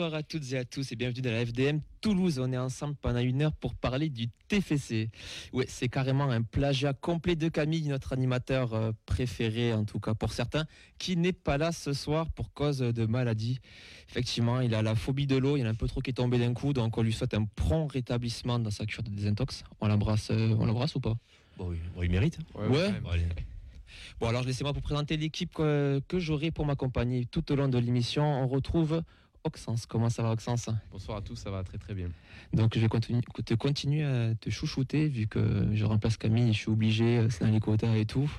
Bonsoir à toutes et à tous et bienvenue dans la FDM Toulouse. On est ensemble pendant une heure pour parler du TFC. Ouais, c'est carrément un plagiat complet de Camille, notre animateur euh, préféré en tout cas pour certains, qui n'est pas là ce soir pour cause de maladie. Effectivement, il a la phobie de l'eau, il y en a un peu trop qui est tombé d'un coup, donc on lui souhaite un prompt rétablissement dans sa cure de désintox. On l'embrasse, euh, on l'embrasse ou pas? Bon, oui, bon, il mérite. Ouais. Bon, alors laissez-moi vous présenter l'équipe que, que j'aurai pour m'accompagner tout au long de l'émission. On retrouve Oxens. Comment ça va, Oxens? Bonsoir à tous, ça va très très bien. Donc, je vais continu- te continuer à te chouchouter vu que je remplace Camille, je suis obligé, euh, c'est dans les quotas et tout.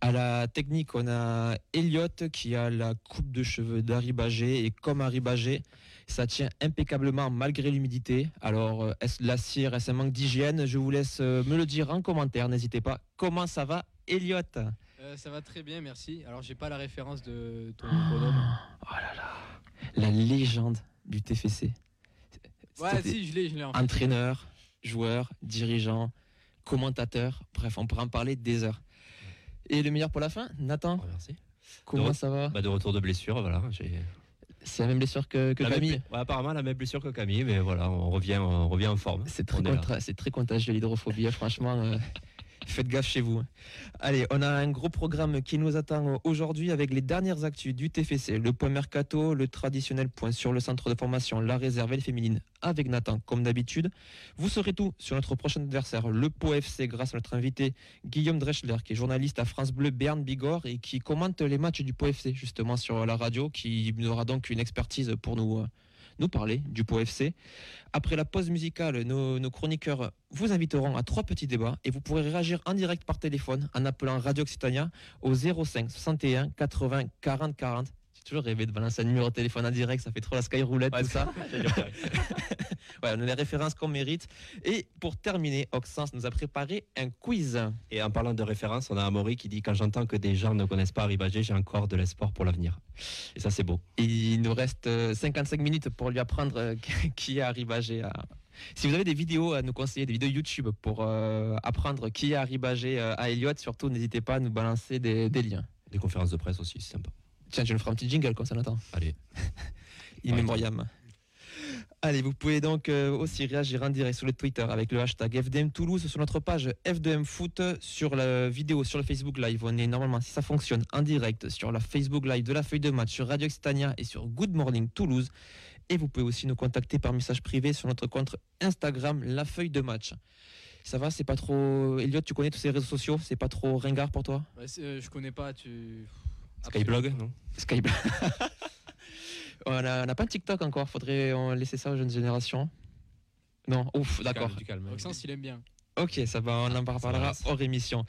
À la technique, on a Elliot qui a la coupe de cheveux d'Harry Bagé et comme Harry Bagé, ça tient impeccablement malgré l'humidité. Alors, euh, est-ce la cire, est-ce un manque d'hygiène? Je vous laisse euh, me le dire en commentaire, n'hésitez pas. Comment ça va, Elliot Euh, ça va très bien, merci. Alors j'ai pas la référence de ton bonhomme. Oh là là, la légende du TFC. Ouais, si, je l'ai, je l'ai en fait. Entraîneur, joueur, dirigeant, commentateur, bref, on pourra en parler des heures. Et le meilleur pour la fin, Nathan, Bon, merci. comment De- ça va Bah, de retour de blessure, voilà. j'ai- C'est la même blessure que, que La même Camille ouais, apparemment, la même blessure que Camille, mais voilà, on revient, on revient en forme. C'est très, contra- contagieux l'hydrophobie, franchement. euh, faites gaffe chez vous. Allez, on a un gros programme qui nous attend aujourd'hui avec les dernières actus du TFC, le point mercato, le traditionnel point sur le centre de formation, la réserve et les féminines avec Nathan, comme d'habitude. Vous saurez tout sur notre prochain adversaire, le Pau FC, grâce à notre invité Guillaume Dreschler, qui est journaliste à France Bleu Berne Bigorre et qui commente les matchs du Pau FC, justement sur la radio, qui aura donc une expertise pour nous. Nous parler du Pau FC. Après la pause musicale, nos, nos chroniqueurs vous inviteront à trois petits débats et vous pourrez réagir en direct par téléphone en appelant Radio Occitania au 05 61 80 40 40. J'ai toujours rêvé de balancer un numéro de téléphone en direct, ça fait trop la sky roulette, tout ça. Ouais, on a les références qu'on mérite. Et pour terminer, Oxens nous a préparé un quiz. Et en parlant de référence, on a Amaury qui dit Quand j'entends que des gens ne connaissent pas Harry Bagé, j'ai encore de l'espoir pour l'avenir. Et ça, c'est beau. Et il nous reste euh, 55 minutes pour lui apprendre euh, qui est Harry Bagé. à- Si vous avez des vidéos à nous conseiller, des vidéos YouTube pour euh, apprendre qui est Harry Bagé euh, à Elliott, surtout n'hésitez pas à nous balancer des, des liens. Des conférences de presse aussi, c'est sympa. Tiens, je nous ferai un petit jingle comme ça, Nathan. Allez. In memoriam. Allez, vous pouvez donc euh, aussi réagir en direct sur le Twitter avec le hashtag FDM Toulouse sur notre page FDM Foot sur la vidéo sur le Facebook Live. On est normalement, si ça fonctionne, en direct sur la Facebook Live de la feuille de match sur Radio Occitania et sur Good Morning Toulouse. Et vous pouvez aussi nous contacter par message privé sur notre compte Instagram, la feuille de match. Ça va, c'est pas trop. Elliot, tu connais tous ces réseaux sociaux? C'est pas trop ringard pour toi? Ouais, euh, je connais pas, tu. Skyblog, non Skype. on n'a pas de TikTok encore, faudrait laisser ça aux jeunes générations. Non, ouf, d'accord. Du calme. Maxence, il aime bien. Ok, ça va, on en parlera va. hors émission.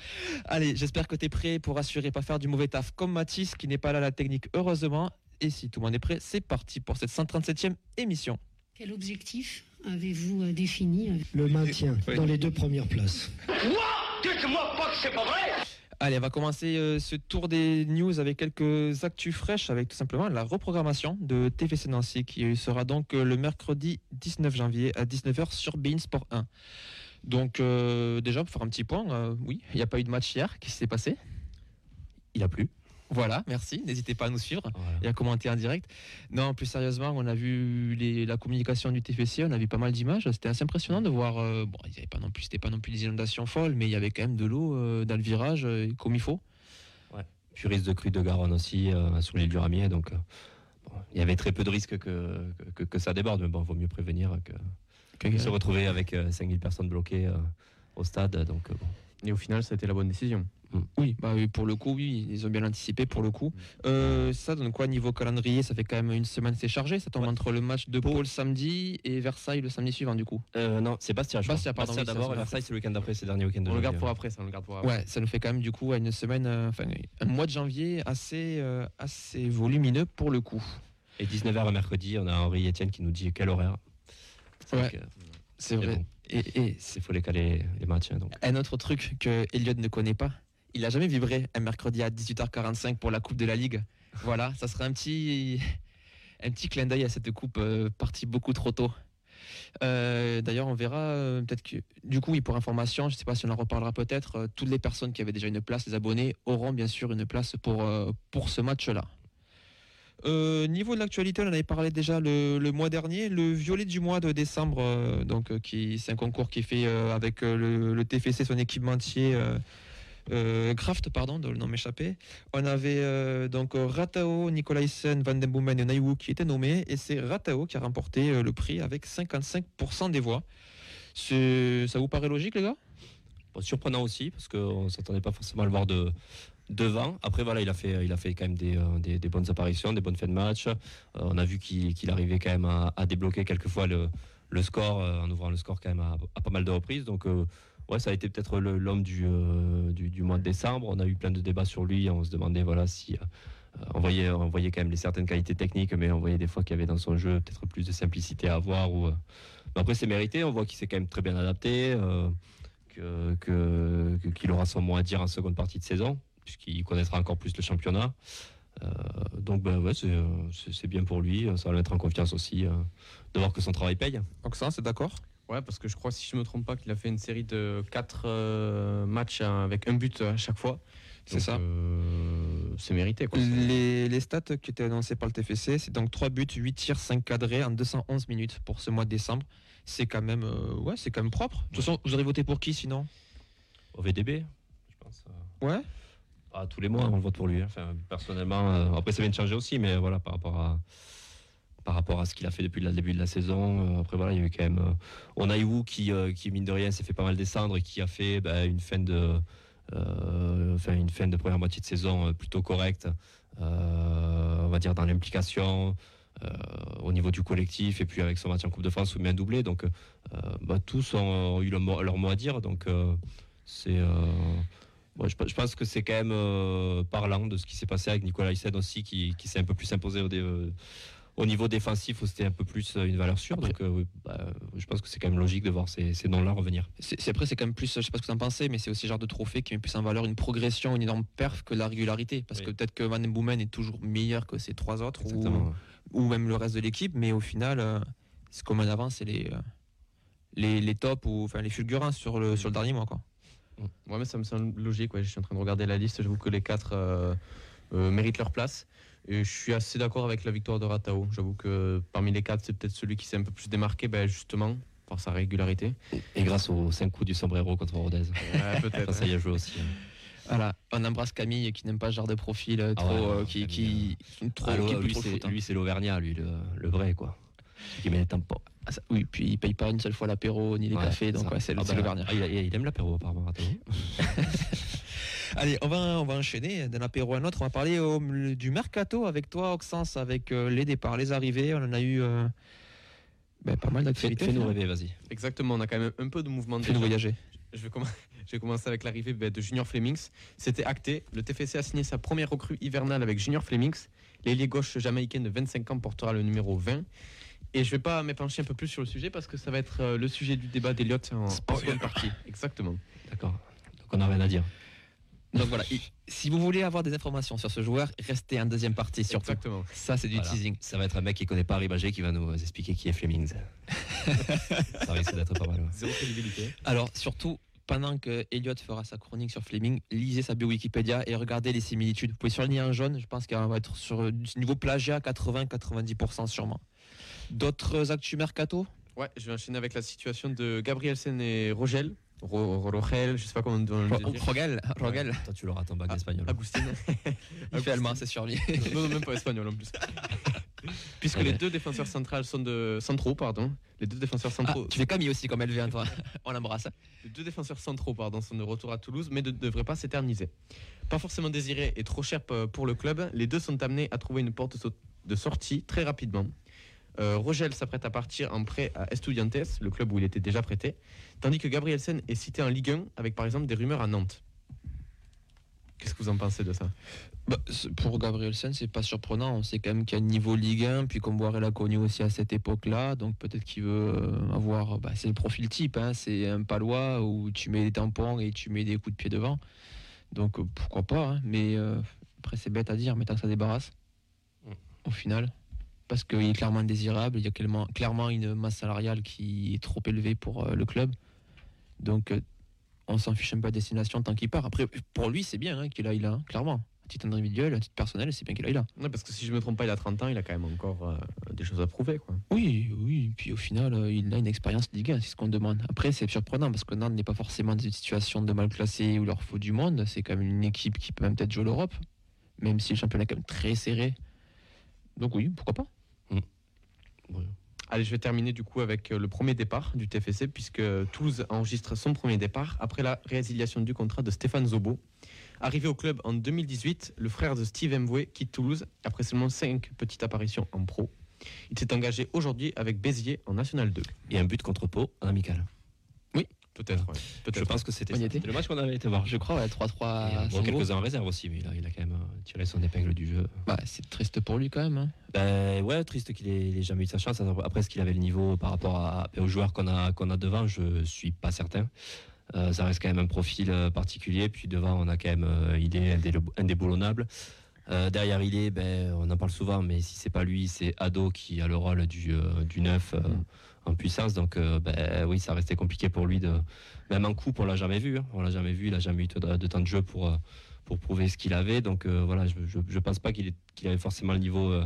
Allez, j'espère que tu es prêt pour assurer pas faire du mauvais taf comme Mathis qui n'est pas là à la technique, heureusement. Et si tout le monde est prêt, c'est parti pour cette 137e émission. Quel objectif avez-vous euh, défini euh, Le maintien Oui. dans les deux premières places. Allez, on va commencer euh, ce tour des news avec quelques actus fraîches, avec tout simplement la reprogrammation de TVC Nancy qui sera donc euh, le mercredi 19 janvier à 19h sur Bein Sport 1. Donc euh, déjà, pour faire un petit point, oui, il n'y a pas eu de match hier. Qu'est-ce qui s'est passé Il a plu. Voilà, merci. N'hésitez pas à nous suivre Voilà. et à commenter en direct. Non, plus sérieusement, on a vu les- la communication du TFC, on a vu pas mal d'images. C'était assez impressionnant de voir. euh, bon, il y avait pas non plus, c'était pas non plus des inondations folles, mais il y avait quand même de l'eau euh, dans le virage euh, comme il faut. Puis risque de crue de Garonne aussi euh, sur l'île du Ramier. Donc, euh, bon, il y avait très peu de risques que, que, que ça déborde. Mais bon, vaut mieux prévenir que, que se retrouver avec euh, 5000 personnes bloquées euh, au stade. Donc, euh, bon. Et au final, ça a été la bonne décision. Oui, bah oui, pour le coup, oui, ils ont bien anticipé pour le coup. Euh, ça donne quoi niveau calendrier? Ça fait quand même une semaine, c'est chargé. Ça tombe Ouais. entre le match de Pau le samedi et Versailles le samedi suivant du coup. Euh, non, c'est Bastia. Bastia, pardon, ça, d'abord c'est Versailles, c'est le week-end d'après, c'est le dernier week-end de On le garde pour après, ça, on le garde pour après. Ouais, ça nous fait quand même du coup une semaine, euh, enfin un mois de janvier assez, assez volumineux pour le coup. Et 19h mercredi, on a Henri Etienne qui nous dit quel horaire. C'est Ouais. C'est vrai. bon. Et, et il faut les caler les matchs. Donc. un autre truc que Elliot ne connaît pas, il a jamais vibré un mercredi à 18h45 pour la Coupe de la Ligue. Voilà, ça serait un petit, un petit clin d'œil à cette coupe euh, partie beaucoup trop tôt. Euh, D'ailleurs, on verra euh, peut-être que, du coup, pour information, je ne sais pas si on en reparlera peut-être, toutes les personnes qui avaient déjà une place, les abonnés, auront bien sûr une place pour, ce match-là. Niveau de l'actualité, on en avait parlé déjà le, mois dernier. Le violet du mois de décembre, donc c'est un concours qui est fait avec le, TFC, son équipementier. Kraft, pardon, de le nom m'échapper. On avait donc Ratao, Nicolaisen, Van den Boomen et Naiwu qui étaient nommés. Et c'est Ratao qui a remporté le prix avec 55% des voix. Ça vous paraît logique, les gars? Surprenant aussi, parce qu'on ne s'attendait pas forcément à le voir de, devant. Après, voilà, il a fait, il a fait quand même des, euh, bonnes apparitions, des bonnes fins de match. Euh, on a vu qu'il arrivait quand même à, débloquer quelquefois le, le score, euh, en ouvrant le score quand même à, pas mal de reprises. Donc, ouais, ça a été peut-être l'homme du, du, mois de décembre. On a eu plein de débats sur lui. On se demandait, voilà, si. on, voyait, on voyait quand même les certaines qualités techniques, mais on voyait des fois qu'il y avait dans son jeu peut-être plus de simplicité à avoir. Ou, après, c'est mérité. On voit qu'il s'est quand même très bien adapté. qu'il aura son mot à dire en seconde partie de saison puisqu'il connaîtra encore plus le championnat. Euh, donc ben ouais, euh, c'est bien pour lui, ça va le mettre en confiance aussi euh, de voir que son travail paye. Donc ça, c'est d'accord? Ouais, parce que je crois, si je me trompe pas, qu'il a fait une série de 4 matchs avec un but à chaque fois. C'est ça. c'est mérité. Quoi. Les, les, stats qui étaient annoncées par le TFC, c'est donc 3 buts, 8 tirs, 5 cadrés en 211 minutes pour ce mois de décembre. C'est quand même, ouais, c'est quand même propre. De toute façon, vous aurez voté pour qui sinon? Au VDB, je pense. Ouais. Ah, tous les mois, on vote pour lui. Hein. Enfin, personnellement, euh, après ça vient de changer aussi, mais voilà, par rapport à par rapport à ce qu'il a fait depuis le début de la saison. Euh, après voilà, il y a eu quand même. Euh, on a eu qui, qui mine de rien s'est fait pas mal descendre et qui a fait bah, une fin de une fin de première moitié de saison plutôt correcte. on va dire dans l'implication. au niveau du collectif et puis avec son match en Coupe de France où il un doublé donc bah, tous ont, eu leur mot, à dire donc c'est je, pense que c'est quand même euh, parlant de ce qui s'est passé avec Nicolas Hyssen aussi, qui, s'est un peu plus imposé au, euh, au niveau défensif c'était un peu plus euh, une valeur sûre. donc, bah, je pense que c'est quand même logique de voir ces, noms-là revenir. C'est, après, c'est quand même plus, je sais pas ce que tu en pensais, mais c'est aussi le genre de trophée qui met plus en valeur une progression, une énorme perf que la régularité. Parce que peut-être que Van Boomen est toujours meilleur que ces trois autres, ou, même le reste de l'équipe, mais au final, ce qu'on met en avant, c'est les, les, les tops ou enfin, les fulgurants sur le, sur le dernier mois. Quoi. Ouais, mais ça me semble logique. Je suis en train de regarder la liste. J'avoue que les quatre euh, euh, méritent leur place. Et je suis assez d'accord avec la victoire de Ratao. J'avoue que parmi les quatre, c'est peut-être celui qui s'est un peu plus démarqué, ben, justement, par sa régularité. Et grâce aux cinq coups du sombrero contre Rodez. peut-être. ça y a joué aussi. Hein. Voilà, on embrasse Camille qui n'aime pas ce genre de profil euh, ah trop, qui, qui, trop, ah, lui, c'est, lui, c'est l'Auvergnat, lui, le, le, vrai, quoi. Qui met. Ah, oui, puis il paye pas une seule fois l'apéro ni les cafés, donc c'est le, ah bah, ah, il, aime l'apéro apparemment. Allez, on va, on va enchaîner d'un apéro à un autre. On va parler du mercato avec toi, Oxens, avec euh, les départs, les arrivées. On en a eu euh, ben, pas mal d'activités. Fais-nous rêver, vas-y. Exactement, on a quand même un peu de mouvement. Fais-nous voyager. Je vais, je vais, commencer avec l'arrivée ben, de Junior Flemings. C'était acté. Le TFC a signé sa première recrue hivernale avec Junior Flemings. L'ailier gauche jamaïcain de 25 ans portera le numéro 20. Et je vais pas m'épancher un peu plus sur le sujet parce que ça va être euh, le sujet du débat d'Eliott en, seconde partie. Exactement. D'accord. Donc on n'a rien à dire. Donc voilà, si vous voulez avoir des informations sur ce joueur, restez en deuxième partie surtout. Exactement. Ça c'est du teasing. Ça va être un mec qui connaît pas Ribagé qui va nous expliquer qui est Flemings. ça risque d'être pas mal. Zéro crédibilité. Alors surtout, pendant que Elliot fera sa chronique sur Fleming, lisez sa bio Wikipédia et regardez les similitudes. Vous pouvez surligner un jaune, je pense qu'il va être sur du niveau plagiat 80-90% sûrement. D'autres actus mercato? Ouais, je vais enchaîner avec la situation de Gabrielsen et Rogel. Rogel, je sais pas comment on dit. Rogel, Rogel. Toi, tu l'auras ton bac espagnol. Agustin. Il fait allemand, c'est lui. non, non, même pas espagnol en plus. Puisque les deux défenseurs centrales sont de centraux, pardon. Les deux défenseurs centraux. Ah, tu fais Camille aussi comme elle vient, toi. On l'embrasse. Les deux défenseurs centraux, pardon, sont de retour à Toulouse, mais ne devraient pas s'éterniser. Pas forcément désirés et trop chers pour le club, les deux sont amenés à trouver une porte de sortie très rapidement. Euh, Rogel s'apprête à partir en prêt à Estudiantes, le club où il était déjà prêté, tandis que Gabrielsen est cité en Ligue 1 avec par exemple des rumeurs à Nantes. Qu'est-ce que vous en pensez de ça? Bah, Pour Gabrielsen, c'est pas surprenant. On sait quand même qu'il y a un niveau Ligue 1, puis comme l'a connu aussi à cette époque-là, donc peut-être qu'il veut euh, avoir. Bah, c'est le profil type, hein. c'est un palois où tu mets des tampons et tu mets des coups de pied devant. Donc euh, pourquoi pas, hein. mais après c'est bête à dire, mais tant que ça débarrasse, mm. au final parce qu'il est clairement indésirable. Il y a clairement une masse salariale qui est trop élevée pour euh, le club. Donc, euh, on s'en fiche un peu à destination tant qu'il part. Après, pour lui, c'est bien hein, qu'il aille là, hein, clairement. titre individuel, à titre personnel, c'est bien qu'il aille là. parce que si je me trompe pas, il a 30 ans, il a quand même encore euh, des choses à prouver. Quoi. Oui, oui. Puis au final, il a une expérience Ligue 1, c'est ce qu'on demande. Après, c'est surprenant parce que Nantes n'est pas forcément dans une situation de mal classé où il leur faut du monde. C'est quand même une équipe qui peut même peut-être jouer l'Europe, même si le championnat est quand même très serré. Donc oui, pourquoi pas Allez, je vais terminer du coup avec euh, le premier départ du TFC, puisque Toulouse enregistre son premier départ après la résiliation du contrat de Stéphane Zobo. Arrivé au club en 2018, le frère de Steve Mboué quitte Toulouse après seulement 5 petites apparitions en pro. Il s'est engagé aujourd'hui avec Béziers en National 2. Et un but contre Pau amical. Oui, peut-être. je pense que c'était le match qu'on avait été voir. Je crois, ouais, 3-3. Bon, quelques-uns en réserve aussi, mais là, il a quand même euh, tiré son épingle du jeu. Bah, c'est triste pour lui quand même. Hein. Ben, ouais, triste qu'il ait, jamais eu sa chance. Après, ce qu'il avait le niveau par rapport à, aux joueurs qu'on a, qu'on a devant, je suis pas certain. Euh, ça reste quand même un profil euh, particulier. Puis devant, on a quand même euh, il est indéboulonnable. derrière, il est, ben, on en parle souvent, mais si c'est pas lui, c'est Ado qui a le rôle du, du neuf puissance. Donc, ben, oui, ça restait compliqué pour lui de. Même en coupe, on l'a jamais vu. Hein. On l'a jamais vu. Il a jamais eu de, temps de jeu pour pour prouver ce qu'il avait. Donc voilà, je, je, pense pas qu'il avait forcément le niveau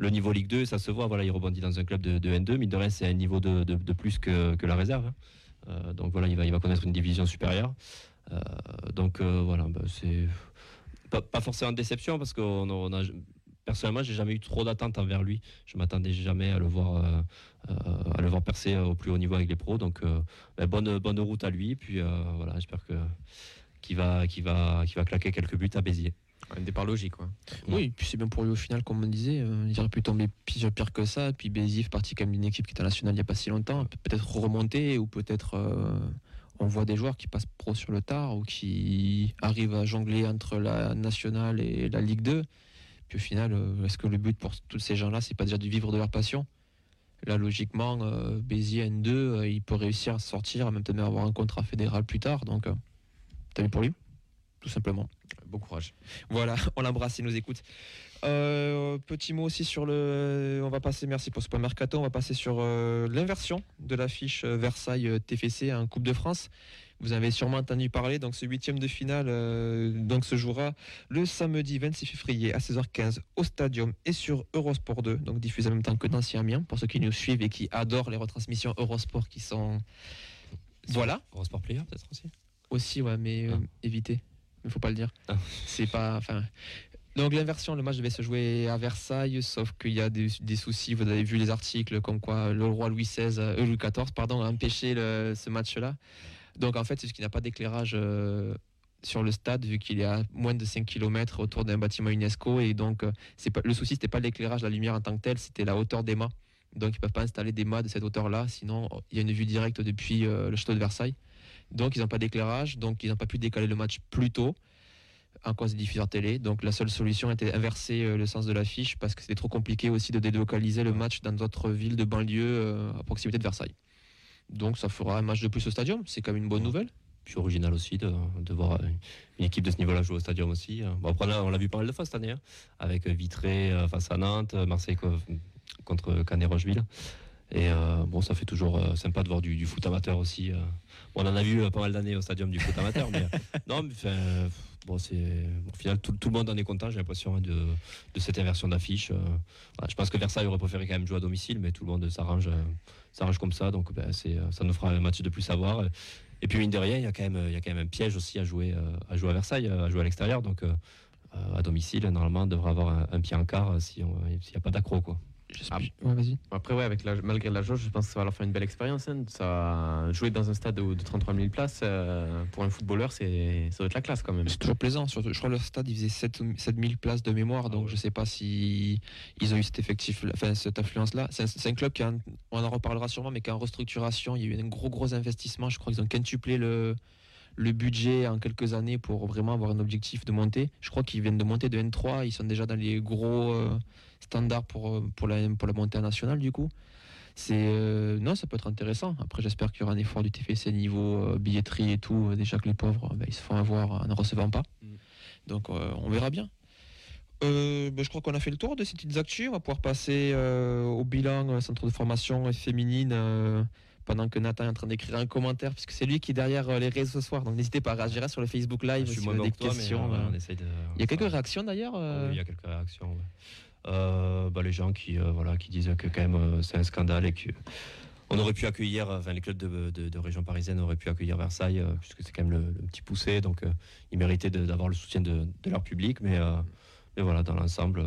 le niveau Ligue 2. Ça se voit. Voilà, il rebondit dans un club de, N2, mais de reste, c'est un niveau de, de, plus que, que la réserve. Hein. Euh, donc voilà, il va, il va connaître une division supérieure. Euh, donc euh, voilà, bah, c'est pas, forcément de déception parce que on a, personnellement, j'ai jamais eu trop d'attentes envers lui. Je m'attendais jamais à le voir, à le voir percer au plus haut niveau avec les pros. Donc, bah, bonne, bonne route à lui. Puis voilà, j'espère que qu'il va, qu'il va, qu'il va claquer quelques buts à Béziers. Un départ logique, quoi. Oui, puis c'est bien pour lui au final, comme on disait. Euh, il aurait pu tomber pire, pire que ça. Puis Béziers parti comme une équipe qui était nationale il n'y a pas si longtemps. Peut-être remonter ou peut-être euh, on voit des joueurs qui passent pro sur le tard ou qui arrivent à jongler entre la nationale et la Ligue 2. Puis au final, euh, est-ce que le but pour tous ces gens-là, c'est pas déjà de vivre de leur passion? Là, logiquement, Béziers N2, il peut réussir à sortir, même peut-être avoir un contrat fédéral plus tard. Donc, t'as vu pour lui? Tout simplement. Bon courage. Voilà, on l'embrasse, il nous écoute. Euh, petit mot aussi sur le. On va passer, merci pour ce point mercato. On va passer sur euh, l'inversion de l'affiche euh, Versailles TFC en Coupe de France. Vous avez sûrement entendu parler. Donc, ce huitième de finale donc se jouera le samedi 26 février à 16h15 au Stadium et sur Eurosport 2, donc diffusé en même temps que dans Amiens pour ceux qui nous suivent et qui adorent les retransmissions Eurosport qui sont. Voilà. Eurosport Player peut-être aussi. Aussi, ouais, mais ah. évitez il faut pas le dire. Ah. C'est pas. Enfin. Donc l'inversion, le match devait se jouer à Versailles, sauf qu'il y a des, soucis. Vous avez vu les articles comme quoi le roi Louis XVI, euh, Louis XIV, pardon, a empêché ce match-là. Donc en fait, c'est ce qui n'a pas d'éclairage euh, sur le stade vu qu'il est à moins de 5 km autour d'un bâtiment UNESCO et donc euh, le souci c'était pas l'éclairage, la lumière en tant que telle, c'était la hauteur des mâts. Donc ils peuvent pas installer des mâts de cette hauteur-là, sinon il y a une vue directe depuis le château de Versailles. Donc, ils n'ont pas d'éclairage, donc ils n'ont pas pu décaler le match plus tôt en cause des diffuseurs télé. Donc, la seule solution était inverser euh, le sens de l'affiche parce que c'était trop compliqué aussi de délocaliser le match dans d'autres villes de banlieue euh, à proximité de Versailles. Donc, ça fera un match de plus au stadium. C'est quand même une bonne nouvelle. Puis original aussi de, voir une équipe de ce niveau-là jouer au stadium aussi. Bon, après, on l'a vu pas mal de fois cette année, hein, avec Vitré euh, face à Nantes, Marseille contre Canet-Rocheville. Et bon, ça fait toujours sympa de voir du, du foot amateur aussi on en a vu euh, pas mal d'années au stadium du foot amateur. mais, non, mais bon, c'est au final tout, le monde en est content. J'ai l'impression hein, de, cette inversion d'affiche. Euh, je pense que Versailles aurait préféré quand même jouer à domicile, mais tout le monde s'arrange, euh, s'arrange comme ça. Donc ben, c'est, ça nous fera un match de plus à voir. Et puis mine de rien, il y a quand même, un piège aussi à jouer, à jouer à Versailles, à jouer à l'extérieur. Donc à domicile, normalement, on devrait avoir un, pied en quart s'il n'y a pas d'accro. Ah, Après, ouais, avec malgré la jauge, je pense que ça va leur faire une belle expérience. Hein. Ça, jouer dans un stade de, 33 000 places, euh, pour un footballeur, c'est, ça doit être la classe quand même. C'est toujours plaisant. Surtout, je crois que le stade, il faisait 7, 000 places de mémoire, ah donc je ne sais pas si ils ont eu cet effectif, enfin, cette influence-là. C'est un, club qui, on en reparlera sûrement, mais qui est en restructuration. Il y a eu un gros, gros investissement. Je crois qu'ils ont quintuplé le, le budget en quelques années pour vraiment avoir un objectif de monter. Je crois qu'ils viennent de monter de N3. Ils sont déjà dans les gros. Euh, standard pour, euh, pour, la, pour la montée nationale du coup. C'est euh, non, ça peut être intéressant. Après, j'espère qu'il y aura un effort du TFC niveau euh, billetterie et tout. Déjà que les pauvres, bah, ils se font avoir en ne recevant pas. Mm. Donc, on verra bien. Bah, je crois qu'on a fait le tour de ces petites actus. On va pouvoir passer au bilan centre de formation féminine pendant que Nathan est en train d'écrire un commentaire, puisque c'est lui qui est derrière les réseaux ce soir. Donc n'hésitez pas à réagir sur le Facebook Live Je suis si vous avez des mais, questions. euh, euh. on essaye de- Il y a quelques réactions d'ailleurs. euh, oui, il y a quelques réactions. ouais. Euh, bah, les gens qui, euh, disent que euh, c'est un scandale et que on aurait pu accueillir, les clubs de, région parisienne auraient pu accueillir Versailles, puisque c'est quand même le, petit poussé, donc ils méritaient d'avoir le soutien de, leur public, mais, voilà, dans l'ensemble,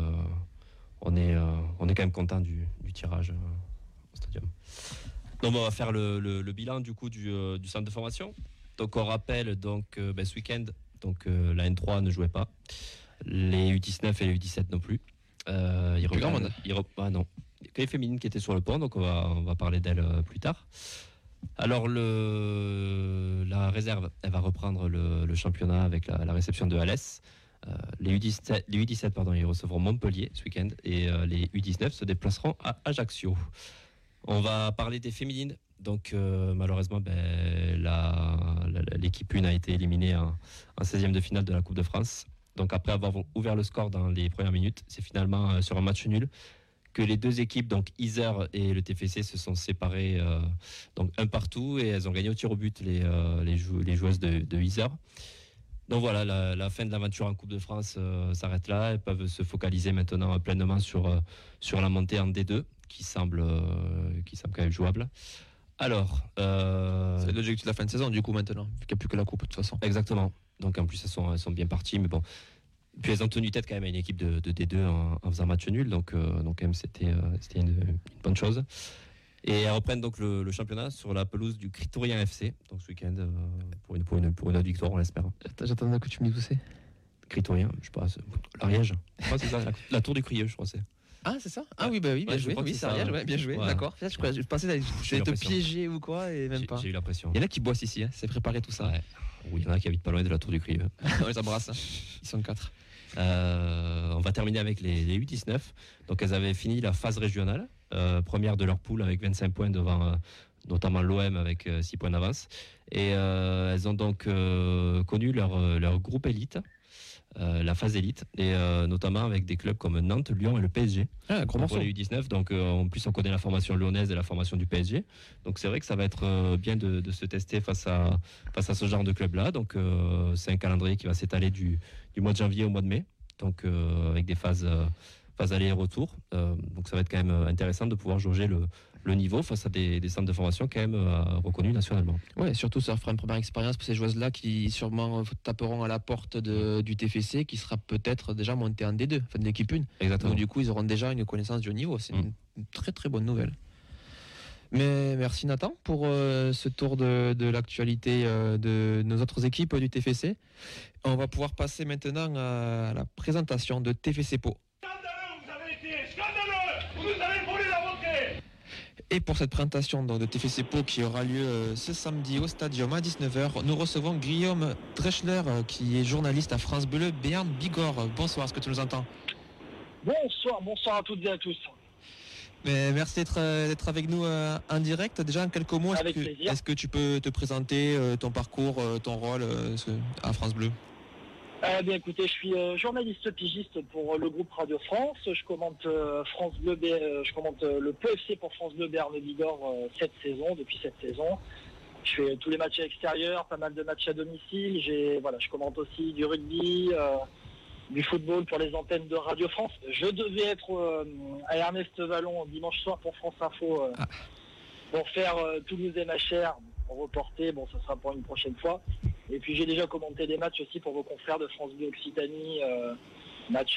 on, est, on quand même content du, tirage au stadium. Donc on va faire le, bilan du coup du, centre de formation. Donc on rappelle donc ben, ce week-end, donc la N3 ne jouait pas, les U19 et les U17 non plus. Euh, rep- ah non, il y a que les féminines qui étaient sur le pont, donc on va, on va parler d'elles euh, plus tard. Alors le, la réserve, elle va reprendre le, le championnat avec la, la réception de Alès. Euh, les U17, les U17 pardon, ils recevront Montpellier ce week-end et euh, les U19 se déplaceront à Ajaccio. On va parler des féminines. Donc euh, malheureusement, ben, l'équipe 1 a été éliminée en, en 16e de finale de la Coupe de France. Donc après avoir ouvert le score dans les premières minutes, c'est finalement euh, sur un match nul que les deux équipes, donc Isère et le TFC, se sont séparées euh, donc un partout et elles ont gagné au tir au but les, euh, les, jou- les joueuses de, de Isère. Donc voilà, la, la fin de l'aventure en Coupe de France euh, s'arrête là. Elles peuvent se focaliser maintenant pleinement sur, sur la montée en D2 qui semble, qui semble quand même jouable. Alors, C'est l'objectif de la fin de saison du coup maintenant, vu qu'il n'y a plus que la coupe de toute façon. Exactement. Donc en plus, elles sont, elles sont bien parties, mais bon. Puis elles ont tenu tête quand même à une équipe de, de D2 en, en faisant match nul, donc, euh, donc quand même c'était euh, une, une bonne chose. Et elles reprennent donc le, le championnat sur la pelouse du Critorien FC, donc ce week-end, euh, pour, une, pour, une, pour une autre victoire, on l'espère. J'attendais que tu me dises où c'est. Critorien, je sais pas, l'Ariège. La, la tour du Crieux, je crois c'est. Ah, c'est ça? Ah oui, bah oui, bien Ouais, joué. Oui, c'est Ariel, ouais. bien joué. D'accord. Je, pensais que j'allais te piéger ou quoi, et même pas. j'ai eu l'impression. Il y en a qui bossent ici, hein, c'est préparé tout ça. Ouais. Oui, il y en a qui habitent pas loin de la tour du Crieux. On les embrasse. hein. Ils sont quatre. Euh, on va terminer avec les, les U19. Donc elles avaient fini la phase régionale, euh, première de leur poule avec 25 points devant euh, notamment l'OM avec 6 points d'avance. Et euh, elles ont donc euh, connu leur, euh, leur groupe élite, euh, la phase élite, et euh, notamment avec des clubs comme Nantes, Lyon et le PSG. Ah, gros pour les U19. Donc euh, en plus on connaît la formation lyonnaise et la formation du PSG. Donc c'est vrai que ça va être bien de, de se tester face à, face à ce genre de club-là. Donc c'est un calendrier qui va s'étaler du, du mois de janvier au mois de mai. Donc avec des phases, phases aller et retour. Donc ça va être quand même intéressant de pouvoir jauger le, le niveau face à des, des centres de formation quand même euh, reconnus nationalement. Ouais, surtout ça fera une première expérience pour ces joueuses-là qui sûrement taperont à la porte de- du TFC qui sera peut-être déjà monté en D2, enfin de l'équipe 1. Exactement. Donc du coup, ils auront déjà une connaissance du niveau. C'est une, une très très bonne nouvelle. Mais merci Nathan pour euh, ce tour de, de l'actualité euh, de nos autres équipes du TFC. On va pouvoir passer maintenant à la présentation de TFC Pau. Scandaleux, vous avez été scandaleux Vous avez volé la montée Et pour cette présentation donc, de TFC Pau qui aura lieu euh, ce samedi au Stadium à 19h, nous recevons Guillaume Dreschler euh, qui est journaliste à France Bleu, Béarn Bigorre. Bonsoir, est-ce que tu nous entends? Bonsoir, bonsoir à toutes et à tous. Mais Merci d'être euh, d'être avec nous en direct. Déjà en quelques mots, est-ce que, que tu peux te présenter ton parcours, ton rôle à France Bleu? Eh bien écoutez, je suis euh, journaliste pigiste pour euh, le groupe Radio France. Je commente euh, France Bleu, euh, je commente le PFC pour France Bleu Berne Bigorre cette saison, depuis cette saison. Je fais tous les matchs à l'extérieur, pas mal de matchs à domicile. J'ai voilà, je commente aussi du rugby, du football pour les antennes de Radio France. Je devais être à Ernest Vallon dimanche soir pour France Info Ah. pour faire Toulouse et Machère, pour reporter. Bon, ça sera pour une prochaine fois. Et puis j'ai déjà commenté des matchs aussi pour vos confrères de France Bleu Occitanie, euh,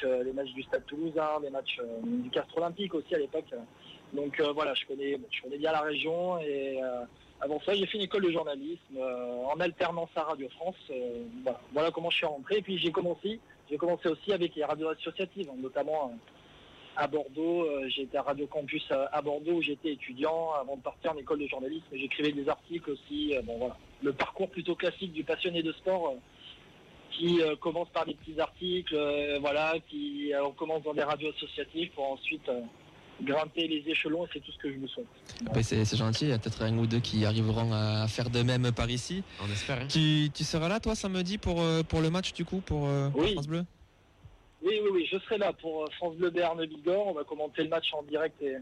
euh, les matchs du Stade Toulousain, les matchs euh, du Castre Olympique aussi à l'époque. Donc voilà, je connais, je connais bien la région et avant ça j'ai fait une école de journalisme en alternance à Radio France. voilà. comment je suis rentré. Et puis j'ai commencé, j'ai commencé aussi avec les radios associatives, hein, notamment à Bordeaux. été à Radio Campus à, Bordeaux où j'étais étudiant avant de partir en école de journalisme. J'écrivais des articles aussi. bon voilà le parcours plutôt classique du passionné de sport euh, qui euh, commence par des petits articles, euh, voilà, qui euh, on commence dans des radios associatives pour ensuite euh, grimper les échelons et c'est tout ce que je vous souhaite. C'est, c'est gentil, il y a peut-être un ou deux qui arriveront à faire de même par ici. On espère. hein. Tu, tu seras là toi samedi pour, pour le match du coup pour, pour Oui. France Bleu? Oui, oui, oui, je serai là pour France Bleu Berne Bigorre. On va commenter le match en direct et,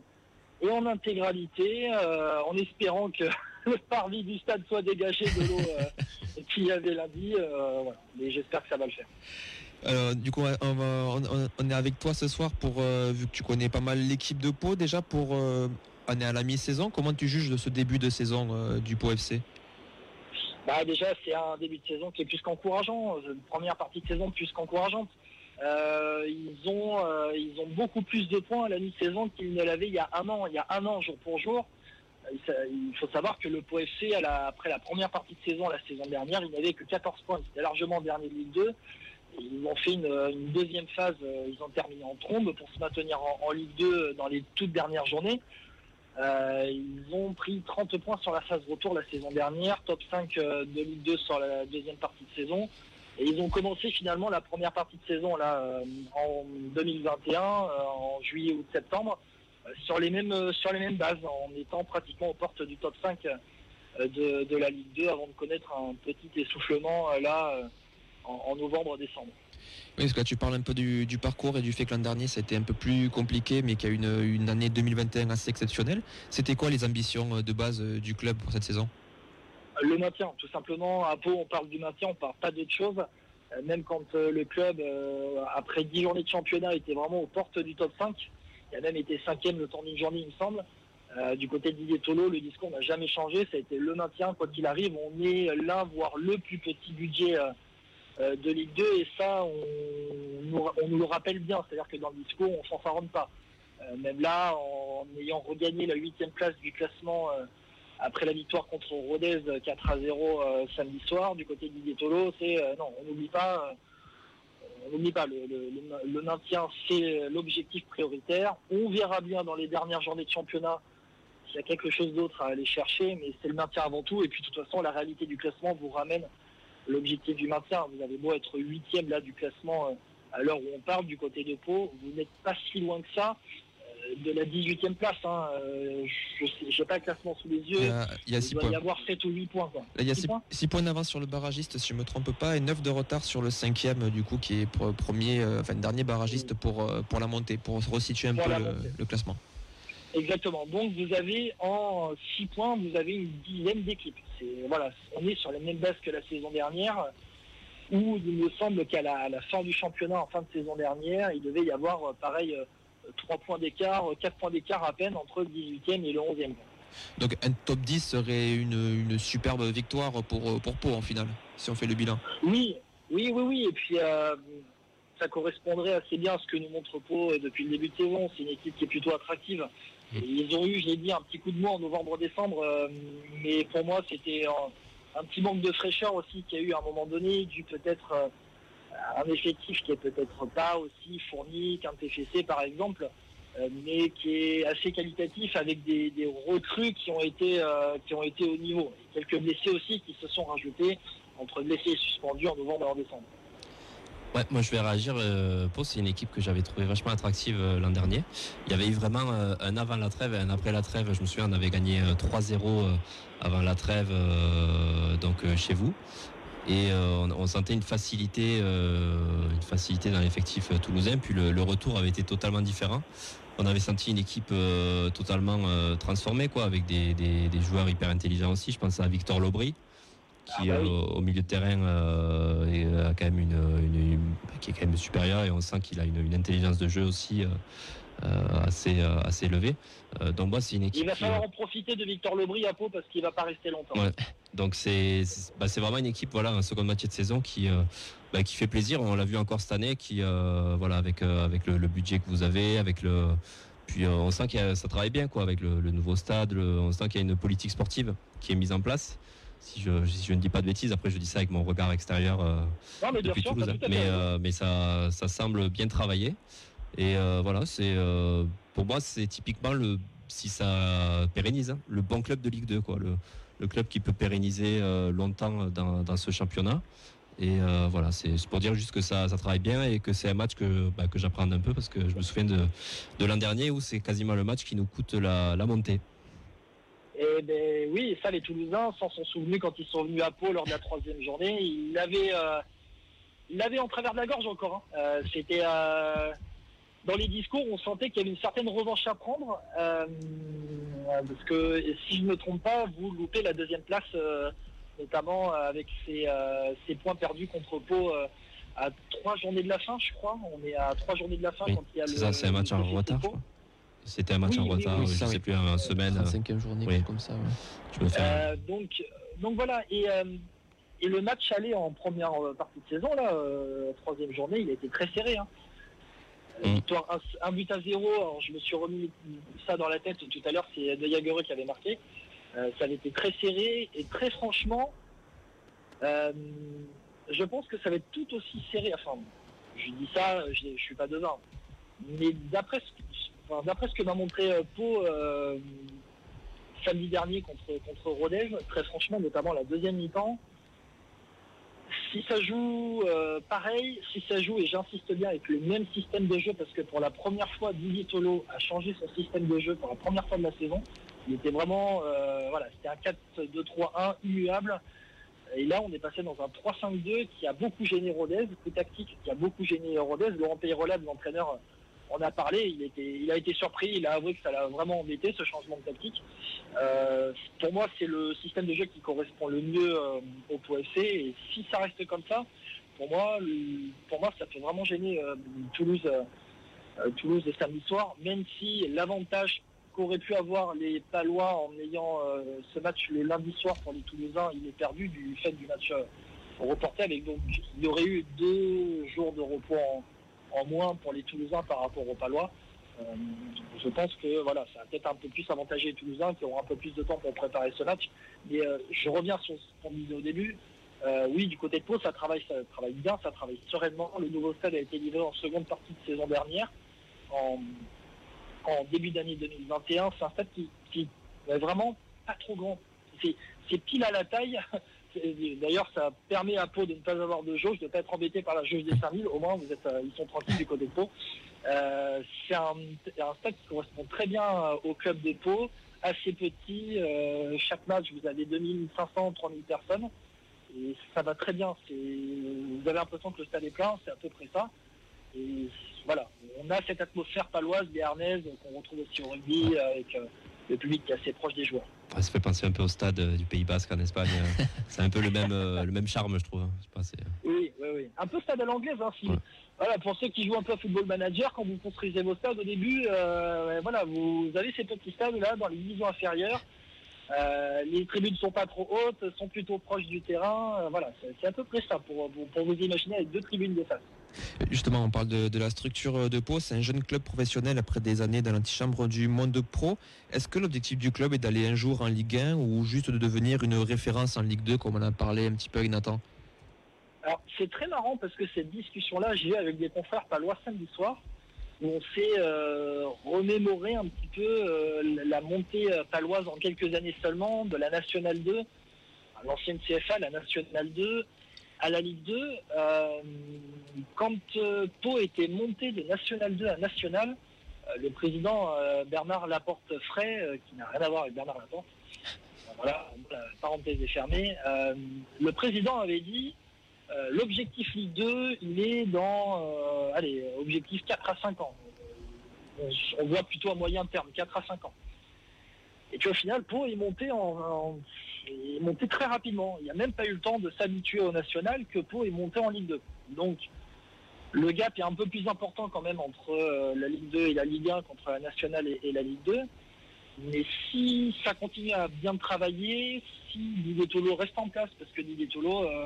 et en intégralité, euh, en espérant que le parvis du stade soit dégagé de l'eau qu'il y avait lundi. voilà. Mais j'espère que ça va le faire. du coup, on, est avec toi ce soir pour, vu que tu connais pas mal l'équipe de Pau, déjà pour, on est à la mi-saison. Comment tu juges de ce début de saison du Pau FC bah déjà, c'est un début de saison qui est plus qu'encourageant. Une première partie de saison plus qu'encourageante. Euh, ils, ont, euh, ils ont beaucoup plus de points à la mi-saison qu'ils ne l'avaient il y a un an. Il y a un an, jour pour jour. Il faut savoir que le POFC, après la première partie de saison, la saison dernière, il n'avait que 14 points. Ils étaient largement dernier de Ligue 2. Ils ont fait une, deuxième phase, euh, ils ont terminé en trombe pour se maintenir en, Ligue 2 dans les toutes dernières journées. ils ont pris 30 points sur la phase retour la saison dernière, top 5 de Ligue 2 sur la deuxième partie de saison. Et ils ont commencé finalement la première partie de saison là euh, en 2021, euh, en juillet ou septembre, euh, sur les mêmes sur les mêmes bases, en étant pratiquement aux portes du top 5 de, la Ligue 2 avant de connaître un petit essoufflement là en, novembre-décembre. Oui, parce que là, tu parles un peu du, parcours et du fait que l'an dernier, ça a été un peu plus compliqué, mais qu'il y a une, une année 2021 assez exceptionnelle. C'était quoi les ambitions de base du club pour cette saison? Le maintien, tout simplement. À Pau, on parle du maintien, on parle pas d'autre chose. Euh, même quand euh, le club, euh, après 10 journées de championnat, était vraiment aux portes du top 5, il a même été cinquième le temps d'une journée, il me semble. du côté de Didier Tolo, le discours n'a jamais changé. Ça a été le maintien, quoi qu'il arrive. On est l'un, voire le plus petit budget de Ligue 2. Et ça, on, nous le rappelle bien. C'est-à-dire que dans le discours, on s'en s'arrête pas. même là, en ayant regagné la huitième place du classement après la victoire contre Rodez 4 à 0 euh, samedi soir, du côté de Didier Tolo, c'est euh, non, on n'oublie pas, euh, n'oublie pas le, maintien, c'est l'objectif prioritaire. On verra bien dans les dernières journées de championnat s'il y a quelque chose d'autre à aller chercher, mais c'est le maintien avant tout. Et puis de toute façon, la réalité du classement vous ramène l'objectif du maintien. Vous avez beau être huitième là du classement à l'heure où on parle du côté de Pau, vous n'êtes pas si loin que ça de la 18e place. Hein. Euh, je n'ai pas le classement sous les yeux. Il y a, 6 points. y avoir 7 ou 8 points. il y a 6 points, d'avance sur le barragiste, si je ne me trompe pas, et 9 de retard sur le 5e, du coup, qui est premier, euh, enfin, dernier barragiste pour, euh, pour la montée, pour resituer un peu le, classement. Exactement. Donc vous avez en 6 points, vous avez une dizaine d'équipes. Voilà, on est sur la même base que la saison dernière, où il me semble qu'à la, la, fin du championnat, en fin de saison dernière, il devait y avoir pareil 3 points d'écart, 4 points d'écart à peine entre le 18e et le 11e. Donc un top 10 serait une, superbe victoire pour, pour Pau en finale, si on fait le bilan. Oui, oui, oui, oui. Et puis euh, ça correspondrait assez bien à ce que nous montre Pau euh, depuis le début de saison. C'est une équipe qui est plutôt attractive. Mm. ils ont eu, je l'ai dit, un petit coup de mou en novembre-décembre, euh, mais pour moi c'était un, petit manque de fraîcheur aussi qu'il y a eu à un moment donné, dû peut-être un effectif qui est peut-être pas aussi fourni qu'un TFC par exemple, euh, mais qui est assez qualitatif avec des, recrues qui ont été euh, qui ont été au niveau. quelques blessés aussi qui se sont rajoutés entre blessés et suspendus en novembre et en décembre. Ouais, moi je vais réagir. Euh, c'est une équipe que j'avais trouvé vachement attractive euh, l'an dernier. Il y avait eu vraiment un avant la trêve et un après la trêve. Je me souviens, on avait gagné 3-0 avant la trêve donc chez vous et euh, on, sentait une facilité, euh, une facilité dans l'effectif euh, toulousain. Puis le, retour avait été totalement différent. On avait senti une équipe totalement transformée, quoi, avec des, joueurs hyper intelligents aussi. Je pense à Victor Lobry, qui ah bah au milieu de terrain est, quand même une, qui est quand même supérieur et on sent qu'il a une, intelligence de jeu aussi assez assez élevée. donc moi c'est une équipe. Il va falloir en profiter de Victor Lobry à Pau parce qu'il va pas rester longtemps. Donc c'est bah, c'est vraiment une équipe voilà en seconde moitié de saison qui euh, bah, qui fait plaisir. On l'a vu encore cette année qui euh, voilà avec euh, avec le, budget que vous avez avec le puis on sent que ça travaille bien quoi avec le, nouveau stade. on sent qu'il y a une politique sportive qui est mise en place. Si je, je, ne dis pas de bêtises, après je dis ça avec mon regard extérieur depuis Toulouse. Mais, mais ça, ça semble bien travailler. Et voilà, c'est pour moi c'est typiquement le si ça pérennise hein, le bon club de Ligue 2 quoi. Le, le club qui peut pérenniser euh, longtemps dans, ce championnat. Et euh, voilà, c'est pour dire juste que ça, travaille bien et que c'est un match que, bah, que j'apprends un peu parce que je me souviens de, de l'an dernier où c'est quasiment le match qui nous coûte la, montée. Et ben, oui, ça les Toulousains s'en sont souvenus quand ils sont venus à Pau lors de la troisième journée. Ils l'avaient, euh, en travers de la gorge encore. Hein. c'était, dans les discours, on sentait qu'il y avait une certaine revanche à prendre. euh, parce que si je ne me trompe pas, vous loupez la deuxième place, euh, notamment avec ces, euh, ces points perdus contre Pau euh, à trois journées de la fin, je crois. On est à trois journées de la fin Oui, quand il y a le. C'est ça, c'est un match en retard, je Pau. crois. C'était un match Oui, en oui, retard, oui, je ça, sais plus, en semaine. 35e journée, quelque comme ça. ouais. Je me fais un- Euh, donc, donc voilà. Et, euh, et le match allait en première euh, partie de saison, là, euh, troisième journée, il a été très serré. Hein. Mm. Un, but à zéro, je me suis remis ça dans la tête tout à l'heure, c'est De Jagereux qui avait marqué. Euh, ça avait été très serré et très franchement, euh, je pense que ça va être tout aussi serré. Enfin, je dis ça, je, je suis pas devin. Mais d'après ce, que m'a montré euh, Pau samedi dernier contre, contre Rodez, très franchement, notamment la deuxième mi-temps, si ça joue euh, pareil, si ça joue, et j'insiste bien, avec le même système de jeu, parce que pour la première fois, Didier Tolo a changé son système de jeu pour la première fois de la saison. Il était vraiment, euh, voilà, c'était un 4-2-3-1 immuable. Et là, on est passé dans un 3-5-2 qui a beaucoup gêné Rodez, coup tactique qui a beaucoup gêné Rodez. Laurent Peyrolab, l'entraîneur, on a parlé, il, a été surpris, il a avoué que ça l'a vraiment embêté, ce changement de tactique. Euh, pour moi, c'est le système de jeu qui correspond le mieux euh, au POFC. Et si ça reste comme ça, pour moi, pour moi ça peut vraiment gêner euh, Toulouse, Toulouse le samedi soir, même si l'avantage qu'auraient pu avoir les Palois en ayant ce match le lundi soir pour les Toulousains, il est perdu du fait du match reporté donc il y aurait eu deux jours de repos en, en moins pour les Toulousains par rapport aux Palois. Euh, je pense que voilà, ça va peut-être un peu plus avantager les Toulousains qui auront un peu plus de temps pour préparer ce match. Mais euh, je reviens sur ce qu'on disait au début. Euh, oui, du côté de Pau, ça travaille, ça travaille bien, ça travaille sereinement. Le nouveau stade a été livré en seconde partie de saison dernière, en, début d'année 2021. C'est un stade qui, qui est vraiment pas trop grand. C'est pile à la taille. D'ailleurs, ça permet à Pau de ne pas avoir de jauge, de ne pas être embêté par la jauge des 5000. Au moins, euh, ils sont tranquilles du côté de. Euh, c'est un, stade qui correspond très bien euh, au club de Pau, assez petit. chaque match, vous avez 2500, 3000 personnes. Et ça va très bien. Vous avez l'impression que le stade est plein, c'est à peu près ça. Voilà, on a cette atmosphère paloise, béarnaise, qu'on retrouve aussi au rugby, le public qui est assez proche des joueurs. Ça fait penser un peu au stade euh, du Pays Basque en Espagne. euh. c'est un peu le même, euh, le même charme, je trouve. Je sais pas, c'est- Oui, oui, oui. Un peu stade à l'anglaise. Hein, si- Ouais. voilà, pour ceux qui jouent un peu à football manager, quand vous construisez vos stades au début, euh, voilà, vous avez ces petits stades là dans les divisions inférieures. Euh, les tribunes ne sont pas trop hautes, sont plutôt proches du terrain. Euh, voilà, c'est c'est à peu près ça pour, pour, pour vous imaginer avec deux tribunes de face. Justement, on parle de, la structure de Pau. C'est un jeune club professionnel après des années dans l'antichambre du monde pro. Est-ce que l'objectif du club est d'aller un jour en Ligue 1 ou juste de devenir une référence en Ligue 2, comme on a parlé un petit peu avec Nathan? Alors, c'est très marrant parce que cette discussion-là, j'ai eu avec des confrères palois samedi soir, où on s'est euh, remémoré un petit peu euh, la montée euh, paloise en quelques années seulement de la Nationale 2, à l'ancienne CFA, la Nationale 2, à la Ligue 2. Euh, quand euh, Pau était monté de Nationale 2 à National, euh, le président Bernard Laporte-Fray, euh, qui n'a rien à voir avec Bernard Laporte, voilà, la parenthèse est fermée, le président avait dit L'objectif Ligue 2, il est dans, allez, objectif 4 à 5 ans. On, voit plutôt à moyen terme, 4 à 5 ans. Et puis au final, Pau est monté, en- est monté très rapidement. Il n'y a même pas eu le temps de s'habituer au national que Pau est monté en Ligue 2. Donc le gap est un peu plus important quand même entre euh, la Ligue 2 et la Ligue 1, contre la nationale et, la Ligue 2. Mais si ça continue à bien travailler, si Didier Tolo reste en place, parce que Didier Tolo euh,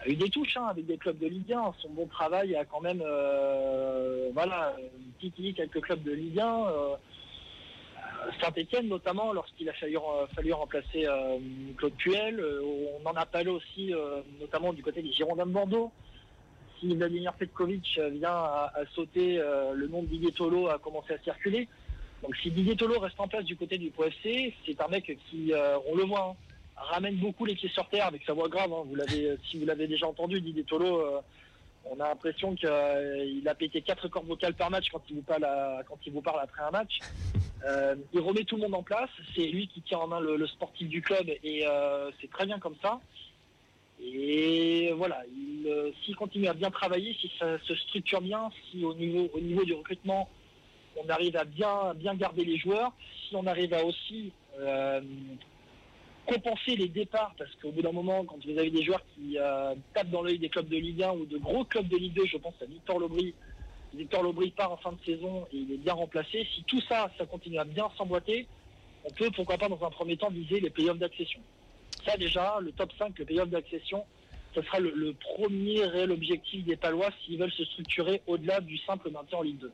a eu des touches hein, avec des clubs de Ligue 1. Son bon travail a quand même euh, voilà, titillé quelques clubs de Ligue 1. euh, Saint-Etienne notamment, lorsqu'il a fallu, fallu remplacer euh, Claude Puel. Euh, on en a parlé aussi, euh, notamment du côté des Girondins de Bordeaux. Si Vladimir Petkovic vient à, sauter, euh, le nom de Didier Tolo a commencé à circuler. Donc si Didier Tolo reste en place du côté du POFC, c'est un mec qui, euh, on le voit, hein, ramène beaucoup les pieds sur terre avec sa voix grave. hein. Vous l'avez, si vous l'avez déjà entendu, Didier Tolo, euh, on a l'impression qu'il a pété quatre cordes vocales par match quand il vous parle, à- quand il vous parle après un match. Euh, il remet tout le monde en place. C'est lui qui tient en main le, le sportif du club et euh, c'est très bien comme ça. Et voilà, s'il continue à bien travailler, si ça se structure bien, si au niveau, au niveau du recrutement, on arrive à bien, bien garder les joueurs, si on arrive à aussi compenser les départs, parce qu'au bout d'un moment, quand vous avez des joueurs qui tapent dans l'œil des clubs de Ligue 1 ou de gros clubs de Ligue 2, je pense à Victor Lobry, Victor Lobry part en fin de saison et il est bien remplacé. Si tout ça, ça continue à bien s'emboîter, on peut pourquoi pas dans un premier temps viser les playoffs d'accession. Ça déjà, le top 5, le playoff d'accession, ce sera le, premier réel objectif des Palois s'ils veulent se structurer au-delà du simple maintien en Ligue 2.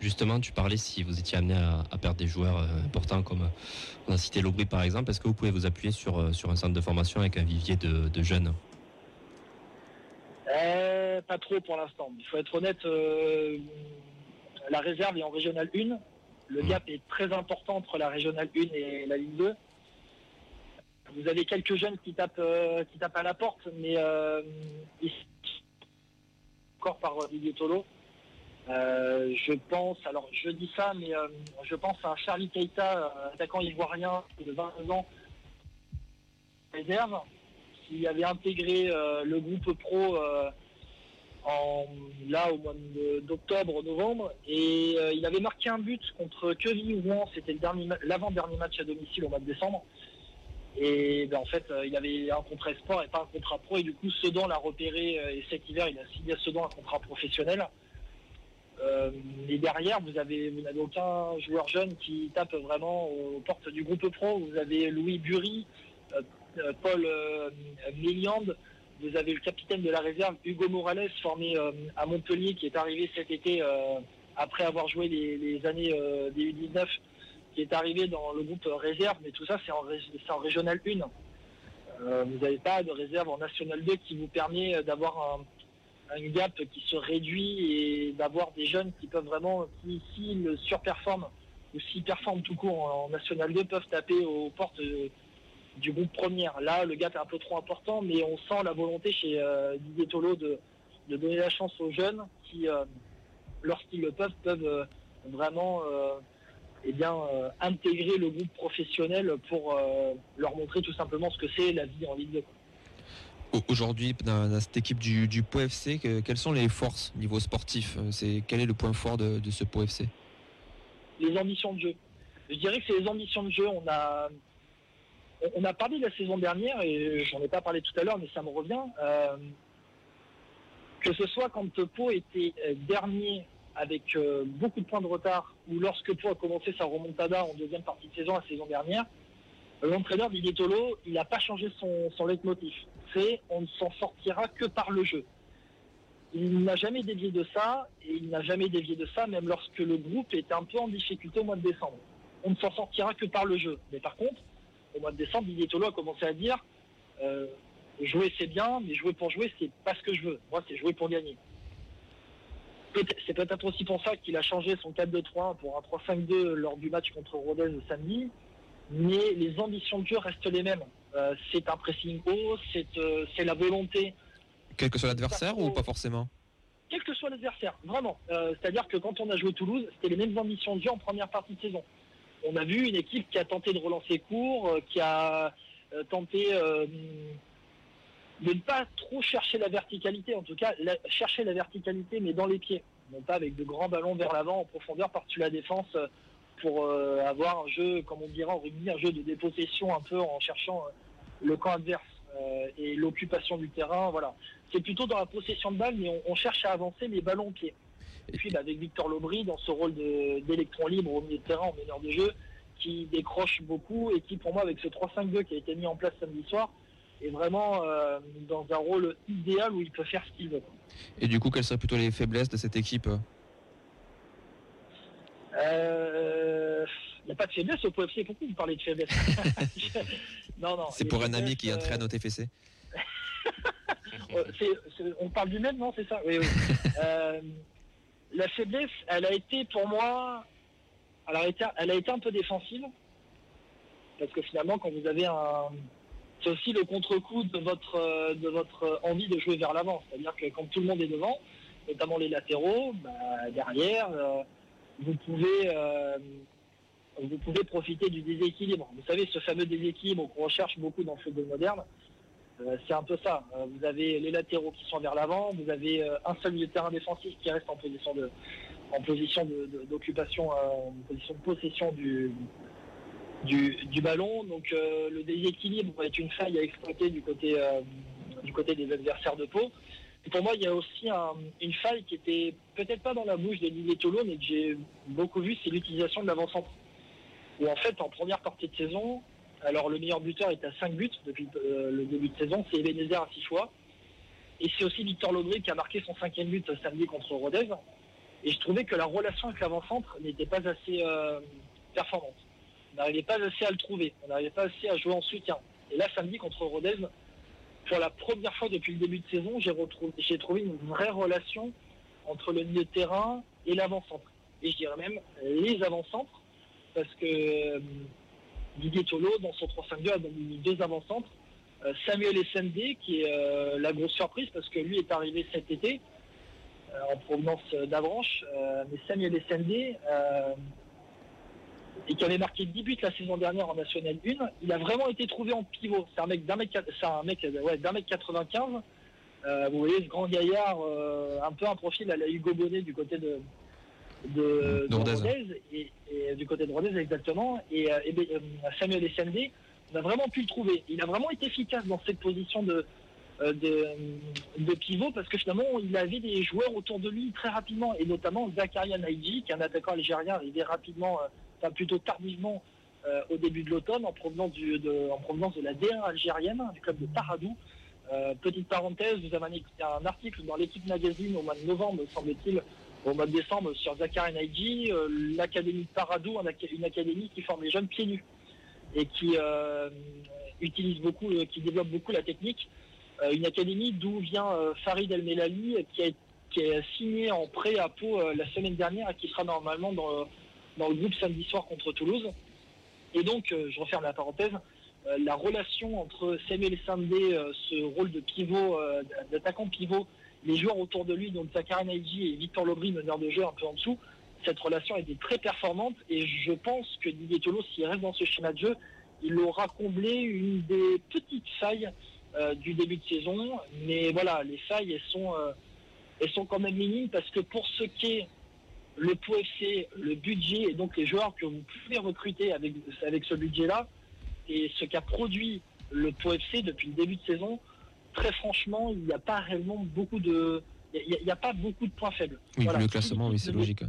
Justement, tu parlais si vous étiez amené à, perdre des joueurs euh, importants comme on a cité Lobry par exemple, est-ce que vous pouvez vous appuyer sur, euh, sur un centre de formation avec un vivier de jeunes? Euh, pas trop pour l'instant. Il faut être honnête, euh, la réserve est en régionale 1. Le gap est très important entre la régionale 1 et la ligne 2. Vous avez quelques jeunes qui tapent, euh, qui tapent à la porte, mais encore par Didier Tolo. Je pense, alors je dis ça, mais je pense à Charlie Keita, attaquant ivoirien de 22 ans, réserve, qui avait intégré euh, le groupe pro euh, là au mois d'octobre, novembre, et euh, il avait marqué un but contre Queville Rouen, c'était l'avant-dernier match à domicile au mois de décembre. Et ben, en fait, il avait un contrat sport et pas un contrat pro, et du coup, Sedan l'a repéré, et cet hiver, il a signé à Sedan un contrat professionnel. Et derrière, vous avez, vous n'avez aucun joueur jeune qui tape vraiment aux portes du groupe pro. Vous avez Louis Bury, euh, Paul euh, Méliand, vous avez le capitaine de la réserve, Hugo Morales, formé euh, à Montpellier, qui est arrivé cet été après avoir joué les, années des U19, qui est arrivé dans le groupe réserve, mais tout ça c'est en, régional 1. vous n'avez pas de réserve en national 2 qui vous permet d'avoir un, gap qui se réduit et d'avoir des jeunes qui peuvent vraiment, qui s'ils surperforment ou s'ils performent tout court en, national 2, peuvent taper aux portes du groupe première. Là, le gap est un peu trop important, mais on sent la volonté chez euh, Didier Tolo de, donner la chance aux jeunes qui, euh, lorsqu'ils le peuvent, peuvent euh, vraiment eh bien, intégrer le groupe professionnel pour leur montrer tout simplement ce que c'est la vie en Ligue 2. Aujourd'hui, dans, cette équipe du, du quelles sont les forces niveau sportif c'est, Quel est le point fort de, ce FC Les ambitions de jeu. Je dirais que c'est les ambitions de jeu. On a, on a parlé de la saison dernière, et j'en ai pas parlé tout à l'heure, mais ça me revient. Euh, que ce soit quand Pau était euh, dernier avec euh, beaucoup de points de retard, ou lorsque Pau a commencé sa remontada en deuxième partie de saison la saison dernière, l'entraîneur Didier Tolo, il n'a pas changé son, leitmotiv. C'est on ne s'en sortira que par le jeu. Il n'a jamais dévié de ça, et il n'a jamais dévié de ça, même lorsque le groupe était un peu en difficulté au mois de décembre. On ne s'en sortira que par le jeu. Mais par contre, au mois de décembre, Didier Tolo a commencé à dire euh, jouer c'est bien, mais jouer pour jouer, c'est pas ce que je veux. Moi, c'est jouer pour gagner. C'est peut-être aussi pour ça qu'il a changé son 4-2-3 pour un 3-5-2 lors du match contre Rodez samedi. Mais les ambitions de jeu restent les mêmes. Euh, c'est un pressing haut, euh, c'est la volonté. Quel que soit l'adversaire ou pas forcément Quel que soit l'adversaire, vraiment. C'est-à-dire que quand on a joué Toulouse, c'était les mêmes ambitions de jeu en première partie de saison on a vu une équipe qui a tenté de relancer court, euh, qui a euh, tenté euh, de ne pas trop chercher la verticalité, en tout cas chercher la verticalité mais dans les pieds, non pas avec de grands ballons vers l'avant en profondeur par-dessus la défense pour avoir un jeu, comme on dirait en rugby, un jeu de dépossession un peu en cherchant le camp adverse et l'occupation du terrain. Voilà, c'est plutôt dans la possession de balle, mais on, cherche à avancer les ballons au pied. Et puis bah, avec Victor Lobry dans ce rôle d'électron libre au milieu de terrain en meneur de jeu, qui décroche beaucoup et qui pour moi avec ce 3-5-2 qui a été mis en place samedi soir est vraiment euh, dans un rôle idéal où il peut faire ce qu'il veut. Et du coup, quelles seraient plutôt les faiblesses de cette équipe? Il euh, n'y a pas de faiblesse au PFC. Pourquoi vous parlez de faiblesse Non, non. C'est pour un ami qui entraîne au TFC On parle du même, non C'est ça? Oui, oui. Euh, la faiblesse, elle a été pour moi, elle a été, elle a été un peu défensive. Parce que finalement, quand vous avez un. C'est aussi le contre-coup de votre, de votre envie de jouer vers l'avant. C'est-à-dire que quand tout le monde est devant, notamment les latéraux, bah, derrière, euh, vous pouvez. Euh, vous pouvez profiter du déséquilibre. Vous savez, ce fameux déséquilibre qu'on recherche beaucoup dans le football moderne, Euh, c'est un peu ça. Euh, vous avez les latéraux qui sont vers l'avant, vous avez un seul milieu de terrain défensif qui reste en position de en position de- d'occupation, euh, en position de possession du, du, ballon. Donc le déséquilibre être une faille à exploiter du côté, du côté des adversaires de Pau. Pour moi, il y a aussi un- une faille qui était peut-être pas dans la bouche de Didier Tolo, mais que j'ai beaucoup vu, c'est l'utilisation de l'avant-centre. Où en fait, en première partie de saison, alors le meilleur buteur est à 5 buts depuis euh, le début de saison, c'est Ebenezer à 6 fois. Et c'est aussi Victor Lobry qui a marqué son cinquième but samedi contre Rodez. Et je trouvais que la relation avec l'avant-centre n'était pas assez euh, performante. On n'arrivait pas assez à le trouver, on n'arrivait pas assez à jouer en soutien. Et là, samedi contre Rodez, pour la première fois depuis le début de saison, j'ai trouvé une vraie relation entre le milieu de terrain et l'avant-centre. Et je dirais même les avant-centres, parce que euh, Didier Tolo, dans son 3-5-2, a donc mis deux avant-centres. Euh, Samuel Essendé, qui est euh, la grosse surprise, parce que lui est arrivé cet été, en provenance d'Avranches. Mais Samuel Essendé, et qui avait marqué 10 buts la saison dernière en National 1, il a vraiment été trouvé en pivot. C'est un mec d'un mec, c'est un mec, euh, ouais, d'un mec 95. Euh, vous voyez ce grand gaillard, euh, un peu un profil à la Hugo Bonnet du côté de, de, De Rodez. Et, et du côté de Rodez exactement. Et, et Samuel Essendé, on a vraiment pu le trouver. Il a vraiment été efficace dans cette position de, de, de pivot parce que finalement il avait des joueurs autour de lui très rapidement et notamment Zakaria Naïdji qui est un attaquant algérien arrivé rapidement, enfin plutôt tardivement euh, au début de l'automne en provenance, de, la D1 algérienne, du club de Paradou. Euh, petite parenthèse, vous avez un, article dans l'équipe magazine au mois de novembre, semble-t-il, au mois de décembre sur Zakaria Naïdji, euh, l'académie de Paradou, une académie qui forme les jeunes pieds nus et qui utilise beaucoup, qui développe beaucoup la technique. Une académie d'où vient Farid El Melali, qui, a- signé en prêt à Pau la semaine dernière et qui sera normalement dans, dans le groupe samedi soir contre Toulouse. Et donc, euh, je referme la parenthèse, euh, la relation entre Samuel Sandé, euh, ce rôle de pivot, d'attaquant pivot, les joueurs autour de lui, donc Zakaria Naïdji et Victor Lobry, meneur de jeu un peu en dessous, cette relation était très performante et je pense que Didier Tolo, s'il reste dans ce schéma de jeu, il aura comblé une des petites failles du début de saison. Mais voilà, les failles, elles sont, elles sont quand même minimes parce que pour ce qui est le Pau FC, le budget et donc les joueurs que vous pouvez recruter avec, avec ce budget-là, et ce qu'a produit le Pau FC depuis le début de saison, très franchement, il n'y a pas réellement beaucoup de. Il n'y a, pas beaucoup de points faibles. Oui, Voilà. le classement, oui, c'est logique.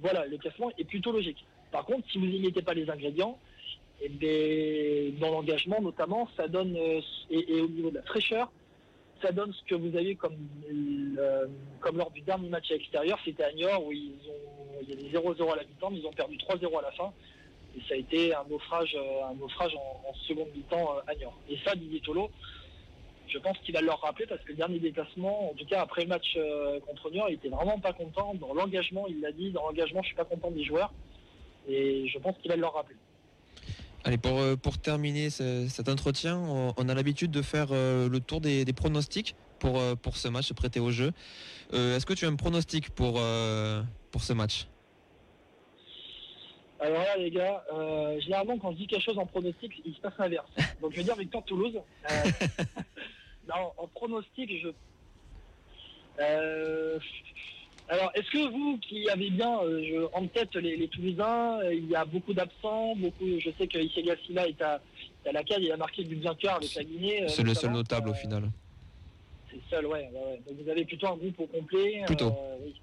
Voilà, le classement est plutôt logique. Par contre, si vous n'y mettez pas les ingrédients, eh ben, dans l'engagement notamment, ça donne, euh, et, et au niveau de la fraîcheur, ça donne ce que vous avez comme, comme lors du dernier match à l'extérieur, c'était à Niort où ils ont, il y avait 0-0 à la mi-temps, mais ils ont perdu 3-0 à la fin. Et ça a été un naufrage, euh, un naufrage en, en seconde mi-temps euh, à Niort. Et ça, Didier Tolo, je pense qu'il va leur rappeler parce que le dernier déplacement, en tout cas après le match euh, contre Niort, il était vraiment pas content. Dans l'engagement, il l'a dit, dans l'engagement, je suis pas content des joueurs. Et je pense qu'il va leur rappeler. Allez, pour, euh, pour terminer ce- cet entretien, on, on a l'habitude de faire euh, le tour des, des pronostics pour, euh, pour ce match prêté au jeu. Euh, Est-ce que tu as un pronostic pour, pour ce match? Alors là, les gars, généralement, quand je dis quelque chose en pronostic, il se passe l'inverse. Donc, je vais dire victoire Toulouse. Non, en pronostic, je. Alors, est-ce que vous, qui avez bien euh, je- en tête les, les Toulousains, euh, il y a beaucoup d'absents, beaucoup. Je sais que Issé Gassila est à, la cale, il a marqué du bien cœur avec la Guinée. euh, C'est le seul notable au final. C'est le seul, ouais, ouais, ouais. Donc, vous avez plutôt un groupe au complet. Plutôt. euh, oui.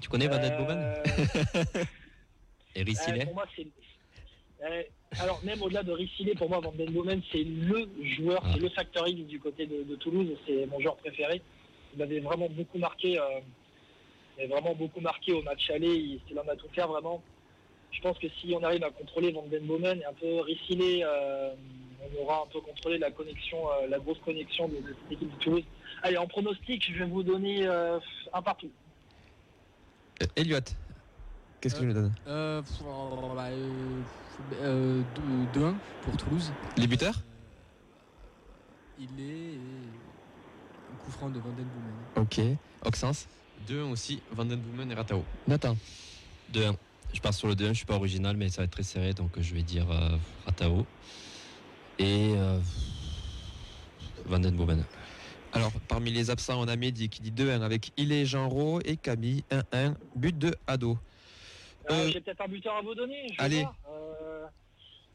Tu connais Van Euh, Et Rissilé Euh, pour moi, c'est. euh, alors, même au-delà de Rissilé, pour moi, Van Den Bomen, c'est le joueur, Ah. c'est le factor X du côté de, de Toulouse. C'est mon joueur préféré. Il m'avait vraiment beaucoup marqué. euh, il m'avait vraiment beaucoup marqué au match aller. Il, c'est l'homme à tout faire, vraiment. Je pense que si on arrive à contrôler Van Den Bomen et un peu Rissilé, euh, on aura un peu contrôlé la connexion, euh, la grosse connexion de, de cette équipe de Toulouse. Allez, en pronostic, je vais vous donner euh, un partout. Elliot, qu'est-ce que tu nous donnes Euh, pff, oh, bah, euh, euh, 2-1 pour Toulouse. Les buteurs Il est un coup franc de Van Den Boomen. Ok. Oxens 2 aussi, Van Den Boomen et Ratao. Nathan 2-1. Je pars sur le 2-1, je suis pas original, mais ça va être très serré, donc je vais dire euh, Ratao. Et euh, Van Den Boomen. Alors, parmi les absents, on a Mehdi qui dit 2-1 avec Ilé Jean et Camille 1-1, but de Ado. Euh, Euh, J'ai peut-être un buteur à vous donner. je allez. Euh,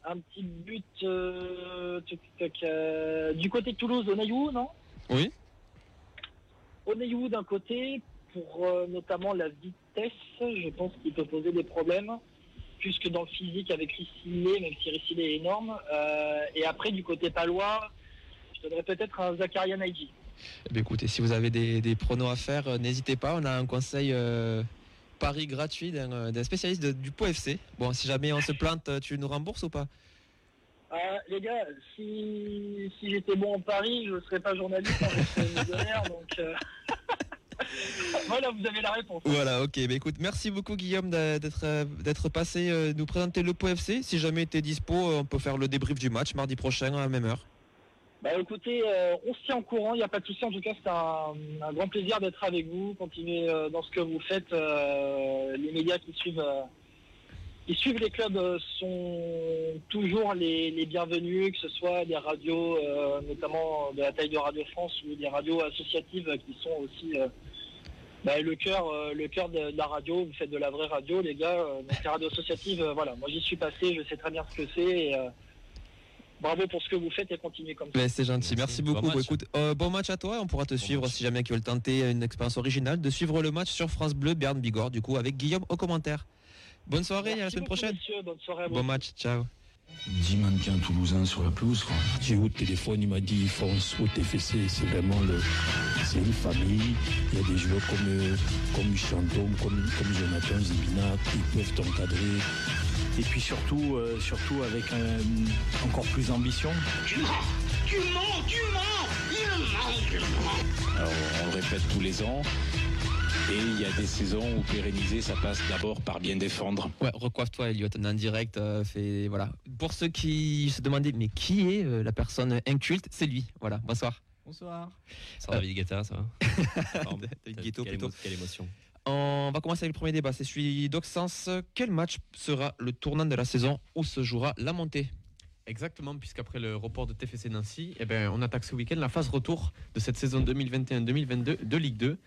un petit but euh, tuc, tuc, euh, du côté de Toulouse, Onayou, non? Oui. Onayou d'un côté, pour euh, notamment la vitesse, je pense qu'il peut poser des problèmes, plus que dans le physique avec Rissilé, même si Rissilé est énorme. Euh, et après, du côté palois, je donnerais peut-être un Zakaria Naïdi. Eh écoutez, si vous avez des, des pronos à faire, euh, n'hésitez pas. On a un conseil euh, pari gratuit d'un spécialiste de- du POFC. FC. Bon, si jamais on se plante, tu nous rembourses ou pas? Euh, les gars, si, si j'étais bon en Paris, je ne serais pas journaliste, hein, je serais millionnaire, donc... euh, voilà, vous avez la réponse. Voilà, ok. Bah, écoute, merci beaucoup Guillaume d'être euh, d'être passé euh, nous présenter le POFC. Si jamais tu es dispo, euh, on peut faire le débrief du match mardi prochain à la même heure. Bah écoutez, euh, on se tient au courant, il n'y a pas de souci. En tout cas, c'est un, un grand plaisir d'être avec vous. Continuez euh, dans ce que vous faites. Les médias qui suivent, qui suivent les clubs euh, sont toujours les, les bienvenus, que ce soit des radios, euh, notamment de la taille de Radio France, ou des radios associatives qui sont aussi euh, bah, le cœur, euh, le cœur de, de la radio. Vous faites de la vraie radio, les gars. Euh, donc les radios associatives, euh, voilà. Moi, j'y suis passé, je sais très bien ce que c'est. et, euh, Bravo pour ce que vous faites et continuez comme ça. C'est gentil, merci, Merci. Bon beaucoup. match. Écoute, euh, bon match à toi, on pourra te suivre match. si jamais tu veulent tenter une expérience originale, de suivre le match sur France Bleu Berne Bigorre, du coup avec Guillaume au commentaire. Bonne soirée, et à la semaine prochaine. messieurs. Bonne soirée à vous. Bon match, ciao. 10 mannequins toulousains sur la pelouse. J'ai eu au téléphone, il m'a dit fonce au TFC, c'est vraiment le, c'est une famille. Il y a des joueurs comme, euh, comme Chantôme, comme, comme Jonathan Zibina qui peuvent t'encadrer. Et puis surtout, euh, surtout avec euh, encore plus d'ambition. Tu mens Tu mens Tu mens Il ment Alors, on le répète tous les ans. Et il y a des saisons où pérenniser, ça passe d'abord par bien défendre. Ouais, recoiffe-toi Elliot, en direct, euh, fait, voilà. Pour ceux qui se demandaient, mais qui est euh, la personne inculte, c'est lui. Voilà, bonsoir. Bonsoir. Ça va, David Guetta, ça va. David Guetto, Quelle plutôt. émo- Quelle émotion. On va commencer avec le premier débat, c'est celui d'Oxens. Quel match sera le tournant de la saison où se jouera la montée? Exactement, puisqu'après le report de TFC Nancy, eh ben, on attaque ce week-end la phase retour de cette saison 2021-2022 de Ligue 2.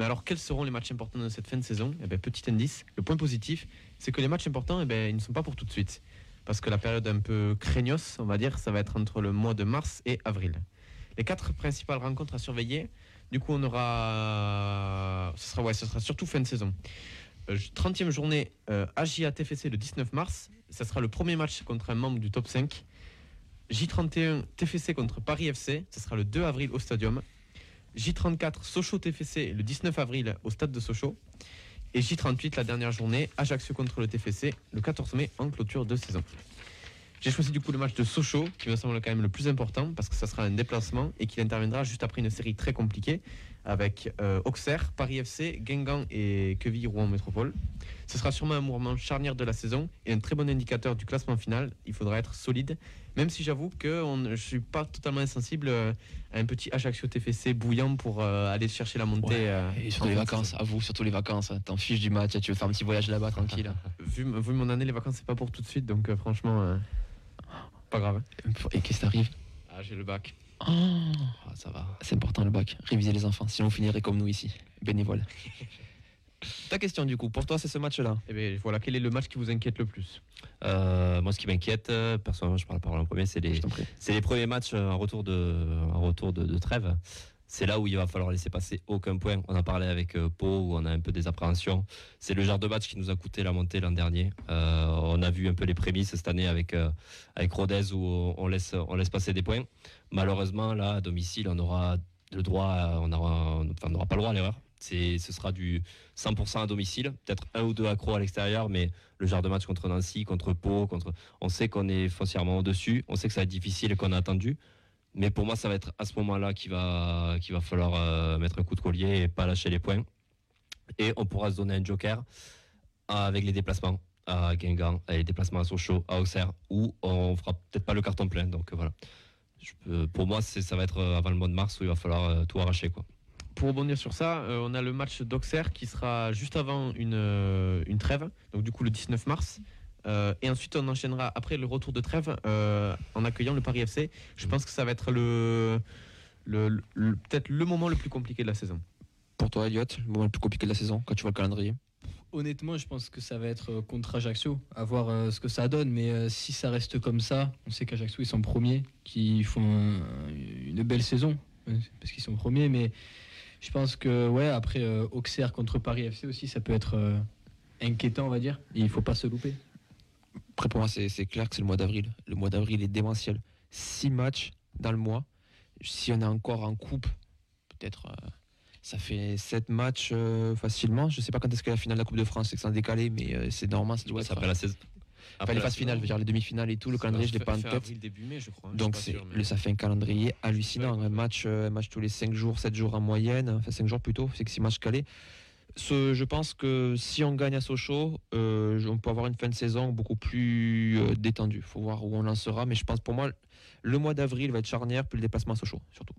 Mais alors, quels seront les matchs importants de cette fin de saison? Eh ben, Petit indice, le point positif, c'est que les matchs importants, eh ben, ils ne sont pas pour tout de suite. Parce que la période un peu craignos, on va dire, ça va être entre le mois de mars et avril. Les quatre principales rencontres à surveiller, du coup, on aura. Ce sera, ce surtout fin de saison. Euh, 30e journée, euh, AJA TFC le 19 mars. Ça sera le premier match contre un membre du top 5. J31 TFC contre Paris FC. Ce sera le 2 avril au Stadium. J34 Sochaux TFC le 19 avril au stade de Sochaux. Et J38 la dernière journée, Ajaccio contre le TFC le 14 mai en clôture de saison. J'ai choisi du coup le match de Sochaux qui me semble quand même le plus important parce que ça sera un déplacement et qu'il interviendra juste après une série très compliquée avec euh, Auxerre, Paris FC, Guingamp et Quevilly Rouen Métropole. Ce sera sûrement un mouvement charnière de la saison et un très bon indicateur du classement final. Il faudra être solide, même si j'avoue que on- je ne suis pas totalement insensible euh, à un petit Ajaccio TFC bouillant pour euh, aller chercher la montée. euh, Et surtout les vacances, à vous, surtout les vacances. T'en fiches du match, tu veux faire un petit voyage là-bas tranquille. Vu, vu mon année, les vacances, c'est pas pour tout de suite, donc euh, franchement, pas grave. Et qu'est-ce qui t'arrive? Ah, j'ai le bac. Oh, Ah, ça va. C'est important le bac. Réviser les enfants, sinon vous finirez comme nous ici, bénévole. Ta question du coup, pour toi c'est ce match-là. Et bien voilà, quel est le match qui vous inquiète le plus? Euh, moi, ce qui m'inquiète, euh, personnellement, je parle la parole en premier, c'est les, c'est les premiers matchs euh, en retour de, en retour de, de trêve. C'est là où il va falloir laisser passer aucun point. On en parlait avec euh, Pau, où on a un peu des appréhensions. C'est le genre de match qui nous a coûté la montée l'an dernier. Euh, on a vu un peu les prémices cette année avec, euh, avec Rodez, où on laisse, on laisse passer des points. Malheureusement, là, à domicile, on aura le droit, on aura, enfin, on n'aura pas le droit à l'erreur. Ce sera du 100% à domicile, peut-être un ou deux accros à l'extérieur, mais le genre de match contre Nancy, contre Pau, contre, on sait qu'on est foncièrement au-dessus, on sait que ça va être difficile et qu'on a attendu. Mais pour moi, ça va être à ce moment-là qu'il va, va falloir euh, mettre un coup de collier et pas lâcher les points. Et on pourra se donner un joker avec les déplacements à Guingamp, les déplacements à Sochaux, à Auxerre, où on fera peut-être pas le carton plein. Donc voilà. Pour moi, ça va être euh, avant le mois de mars où il va falloir euh, tout arracher. Quoi. Pour rebondir sur ça, euh, on a le match d'Auxerre qui sera juste avant une, euh, une trêve, donc du coup le 19 mars. Euh, et ensuite, on enchaînera après le retour de trêve euh, en accueillant le Paris FC. Je pense que ça va être le, le, le- peut-être le moment le plus compliqué de la saison. Pour toi, Elliot, le moment le plus compliqué de la saison, quand tu vois le calendrier? Honnêtement, je pense que ça va être contre Ajaccio, à voir euh, ce que ça donne. Mais euh, si ça reste comme ça, on sait qu'Ajaccio, ils sont premiers, qu'ils font un- une belle saison, euh, parce qu'ils sont premiers. Mais je pense que, ouais, après euh, Auxerre contre Paris FC aussi, ça peut être euh, inquiétant, on va dire. Et il faut pas se louper. Après, pour moi, c'est c'est clair que c'est le mois d'avril. Le mois d'avril est démentiel. Six matchs dans le mois. Si on est encore en coupe, peut-être euh, ça fait sept matchs euh, facilement. Je sais pas quand est-ce que la finale de la Coupe de France, c'est que c'est décalé, mais euh, c'est normal. Ça doit Ouais, être ça après la saison. Enfin, les phases finales, je veux dire les demi-finales et tout, le calendrier, je l'ai pas en tête. début mai, je crois. Donc ça fait un calendrier hallucinant. Un match, euh, un match tous les 5 jours, 7 jours en moyenne, enfin 5 jours plutôt, c'est que 6 matchs calés. Ce- je pense que si on gagne à Sochaux, euh, on peut avoir une fin de saison beaucoup plus euh, détendue. Il faut voir où on en sera, mais je pense pour moi, le mois d'avril va être charnière, puis le déplacement à Sochaux surtout.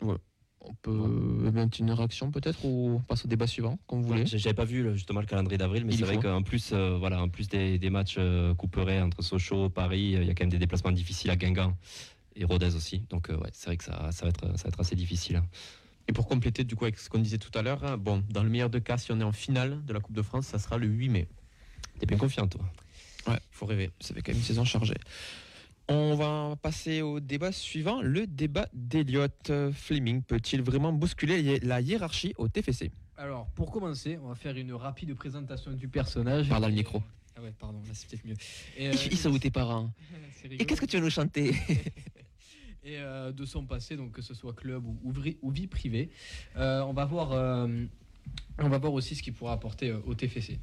Voilà. On peut mettre une réaction peut-être ou on passe au débat suivant, comme vous voulez. J'avais pas vu justement le calendrier d'avril, mais c'est vrai qu'en plus, euh, voilà, en plus des, des matchs euh, couperets entre Sochaux, Paris, euh, il y a quand même des déplacements difficiles à Guingamp et Rodez aussi. Donc euh, ouais, c'est vrai que ça, ça, va être, ça va être assez difficile. hein. Et pour compléter du coup avec ce qu'on disait tout à l'heure, hein, bon, dans le meilleur des cas, si on est en finale de la Coupe de France, ça sera le 8 mai. T'es bien confiant, toi Ouais, Il faut rêver. ça fait quand même une saison chargée. On va passer au débat suivant, le débat d'Eliott. Euh, Fleming peut-il vraiment bousculer la hiérarchie au TFC Alors, pour commencer, on va faire une rapide présentation du personnage. Parle dans le micro. Ah ouais, pardon, là c'est peut-être mieux. Et, euh, Ils sont où tes parents c'est Et qu'est-ce que tu vas nous chanter? Et euh, de son passé, donc que ce soit club ou, vie privée. Euh, on va voir, euh, on va voir aussi ce qu'il pourra apporter au TFC.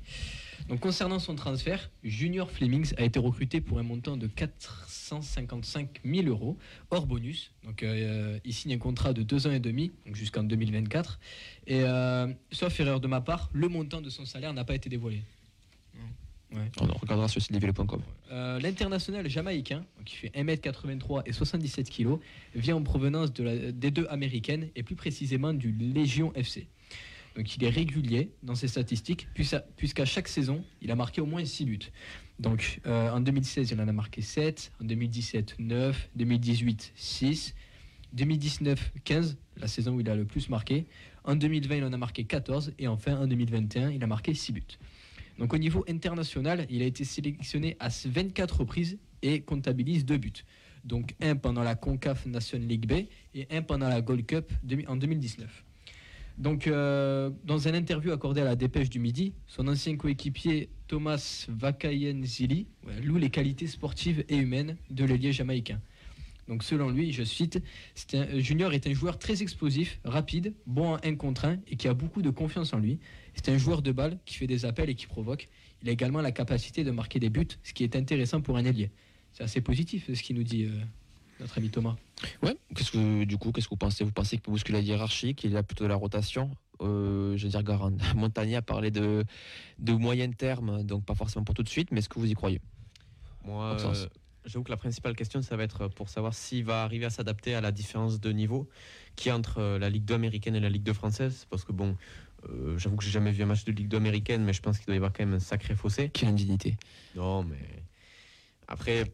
Donc concernant son transfert, Junior Flemings a été recruté pour un montant de 455 000 euros hors bonus. Donc euh, il signe un contrat de deux ans et demi, donc jusqu'en 2024. Et euh, sauf erreur de ma part, le montant de son salaire n'a pas été dévoilé. Ouais. On regardera sur site Euh, L'international jamaïcain, qui fait 1m83 et 77 kg, vient en provenance de la- des deux américaines et plus précisément du Légion FC. Donc il est régulier dans ses statistiques puisqu'à chaque saison, il a marqué au moins 6 buts. Donc euh, en 2016, il en a marqué 7, en 2017, 9, 2018, 6, 2019, 15, la saison où il a le plus marqué. En 2020, il en a marqué 14 et enfin en 2021, il a marqué 6 buts. Donc au niveau international, il a été sélectionné à 24 reprises et comptabilise deux buts. Donc un pendant la CONCAF Nation League B et un pendant la Gold Cup en 2019. Donc euh, dans un interview accordé à la Dépêche du Midi, son ancien coéquipier Thomas Vakayenzili loue les qualités sportives et humaines de l'ailier jamaïcain. Donc selon lui, je cite, Junior est un joueur très explosif, rapide, bon en 1 contre 1 et qui a beaucoup de confiance en lui. C'est un joueur de balle qui fait des appels et qui provoque. Il a également la capacité de marquer des buts, ce qui est intéressant pour un ailier. C'est assez positif ce qu'il nous dit euh, notre ami Thomas. Ouais, qu'est-ce que du coup, qu'est-ce que vous pensez? Vous pensez qu'il peut bousculer la hiérarchie, qu'il a plutôt de la rotation? Euh, Je veux dire, Garan, Montagnier a parlé de, de moyen terme, donc pas forcément pour tout de suite, mais est-ce que vous y croyez? Moi, euh, j'avoue que la principale question, ça va être pour savoir s'il va arriver à s'adapter à la différence de niveau qui entre euh, la Ligue 2 américaine et la Ligue 2 française. Parce que bon, euh, j'avoue que j'ai jamais vu un match de Ligue 2 américaine, mais je pense qu'il doit y avoir quand même un sacré fossé. Quelle indignité Non, mais après,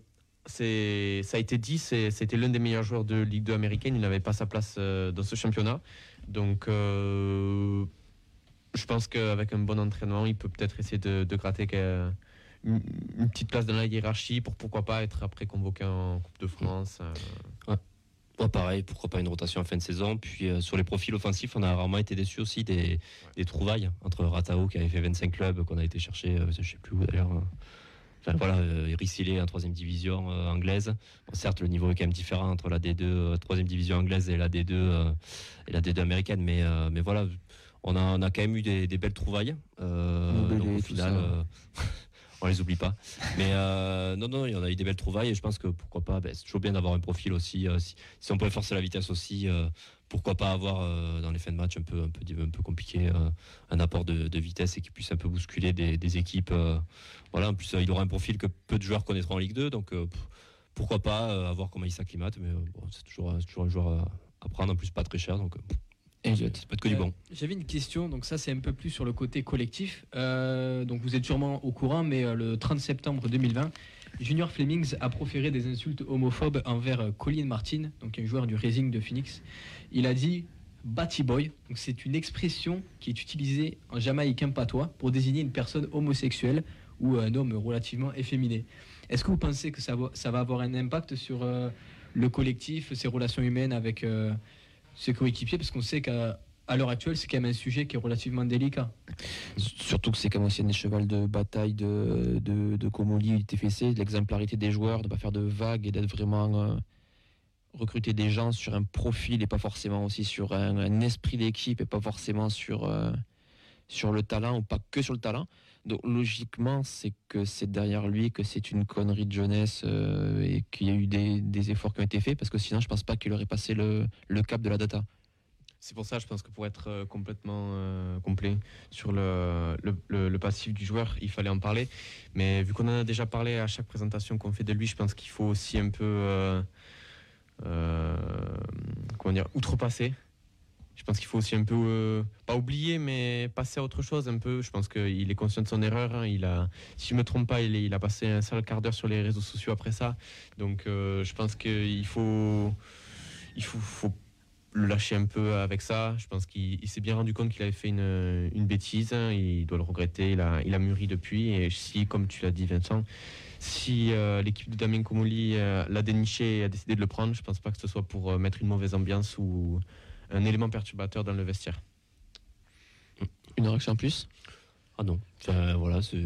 ça a été dit, c'était l'un des meilleurs joueurs de Ligue 2 américaine. Il n'avait pas sa place euh, dans ce championnat. Donc, euh, je pense qu'avec un bon entraînement, il peut peut-être essayer de, de gratter une, une petite place dans la hiérarchie pour pourquoi pas être après convoqué en Coupe de France. euh. Ouais, pareil, pourquoi pas une rotation en fin de saison. Puis euh, sur les profils offensifs, on a rarement été déçus aussi des, des trouvailles entre Ratao qui avait fait 25 clubs, qu'on a été chercher, euh, je sais plus où d'ailleurs. Enfin voilà, euh, Rissilé en troisième division euh, anglaise. Bon, certes, le niveau est quand même différent entre la D2, euh, troisième division anglaise et la D2 euh, et la D2 américaine, mais mais voilà, on a on a quand même eu des, des belles trouvailles. Donc au final. on les oublie pas. Mais euh, non, non, il y en a eu des belles trouvailles et je pense que pourquoi pas, ben, c'est toujours bien d'avoir un profil aussi. euh, si, si on peut forcer la vitesse aussi, euh, pourquoi pas avoir euh, dans les fins de match un peu, un peu, un peu compliqué euh, un apport de, de vitesse et qui puisse un peu bousculer des, des équipes. euh, voilà, en plus, euh, il aura un profil que peu de joueurs connaîtront en Ligue 2, donc euh, pourquoi pas euh, à voir comment il s'acclimate. Mais euh, bon, c'est toujours, un joueur à, à prendre, en plus pas très cher, donc euh, peut être que du Euh, bon. J'avais une question, donc ça c'est un peu plus sur le côté collectif. Euh, donc vous êtes sûrement au courant, mais euh, le 30 septembre 2020, Junior Flemings a proféré des insultes homophobes envers euh, Colin Martin, donc un joueur du Racing de Phoenix. Il a dit Batty Boy, c'est une expression qui est utilisée en jamaïcain patois pour désigner une personne homosexuelle ou un homme relativement efféminé. Est-ce que vous pensez que ça va, ça va avoir un impact sur euh, le collectif, ses relations humaines avec euh, ses coéquipiers? Parce qu'on sait qu'à à l'heure actuelle, c'est quand même un sujet qui est relativement délicat. Surtout que c'est comme aussi un cheval de bataille de, de, de Comoli du TFC, de l'exemplarité des joueurs, de ne pas faire de vagues et d'être vraiment euh, recruter des gens sur un profil et pas forcément aussi sur un, esprit d'équipe et pas forcément sur, euh, sur le talent ou pas que sur le talent. Donc logiquement, c'est que c'est derrière lui que c'est une connerie de jeunesse euh, et qu'il y a eu des, efforts qui ont été faits parce que sinon, je pense pas qu'il aurait passé le, le cap de la data. C'est pour ça, je pense que pour être euh, complètement complet sur le, le, le- passif du joueur, il fallait en parler. Mais vu qu'on en a déjà parlé à chaque présentation qu'on fait de lui, je pense qu'il faut aussi un peu, comment dire, outrepasser. Je pense qu'il faut aussi un peu, euh, pas oublier, mais passer à autre chose un peu. Je pense qu'il est conscient de son erreur. hein. Il a, si je me trompe pas, il, a passé un seul quart d'heure sur les réseaux sociaux après ça. Donc, euh, je pense qu'il faut, il faut, le lâcher un peu avec ça. Je pense qu'il il s'est bien rendu compte qu'il avait fait une, une bêtise. hein. Il doit le regretter. Il a, il a mûri depuis. Et si, comme tu l'as dit, Vincent, si euh, l'équipe de Damien Comoli euh, l'a déniché et a décidé de le prendre, je pense pas que ce soit pour euh, mettre une mauvaise ambiance ou un élément perturbateur dans le vestiaire. Une réaction en plus? Ah non. Enfin, voilà, c'est.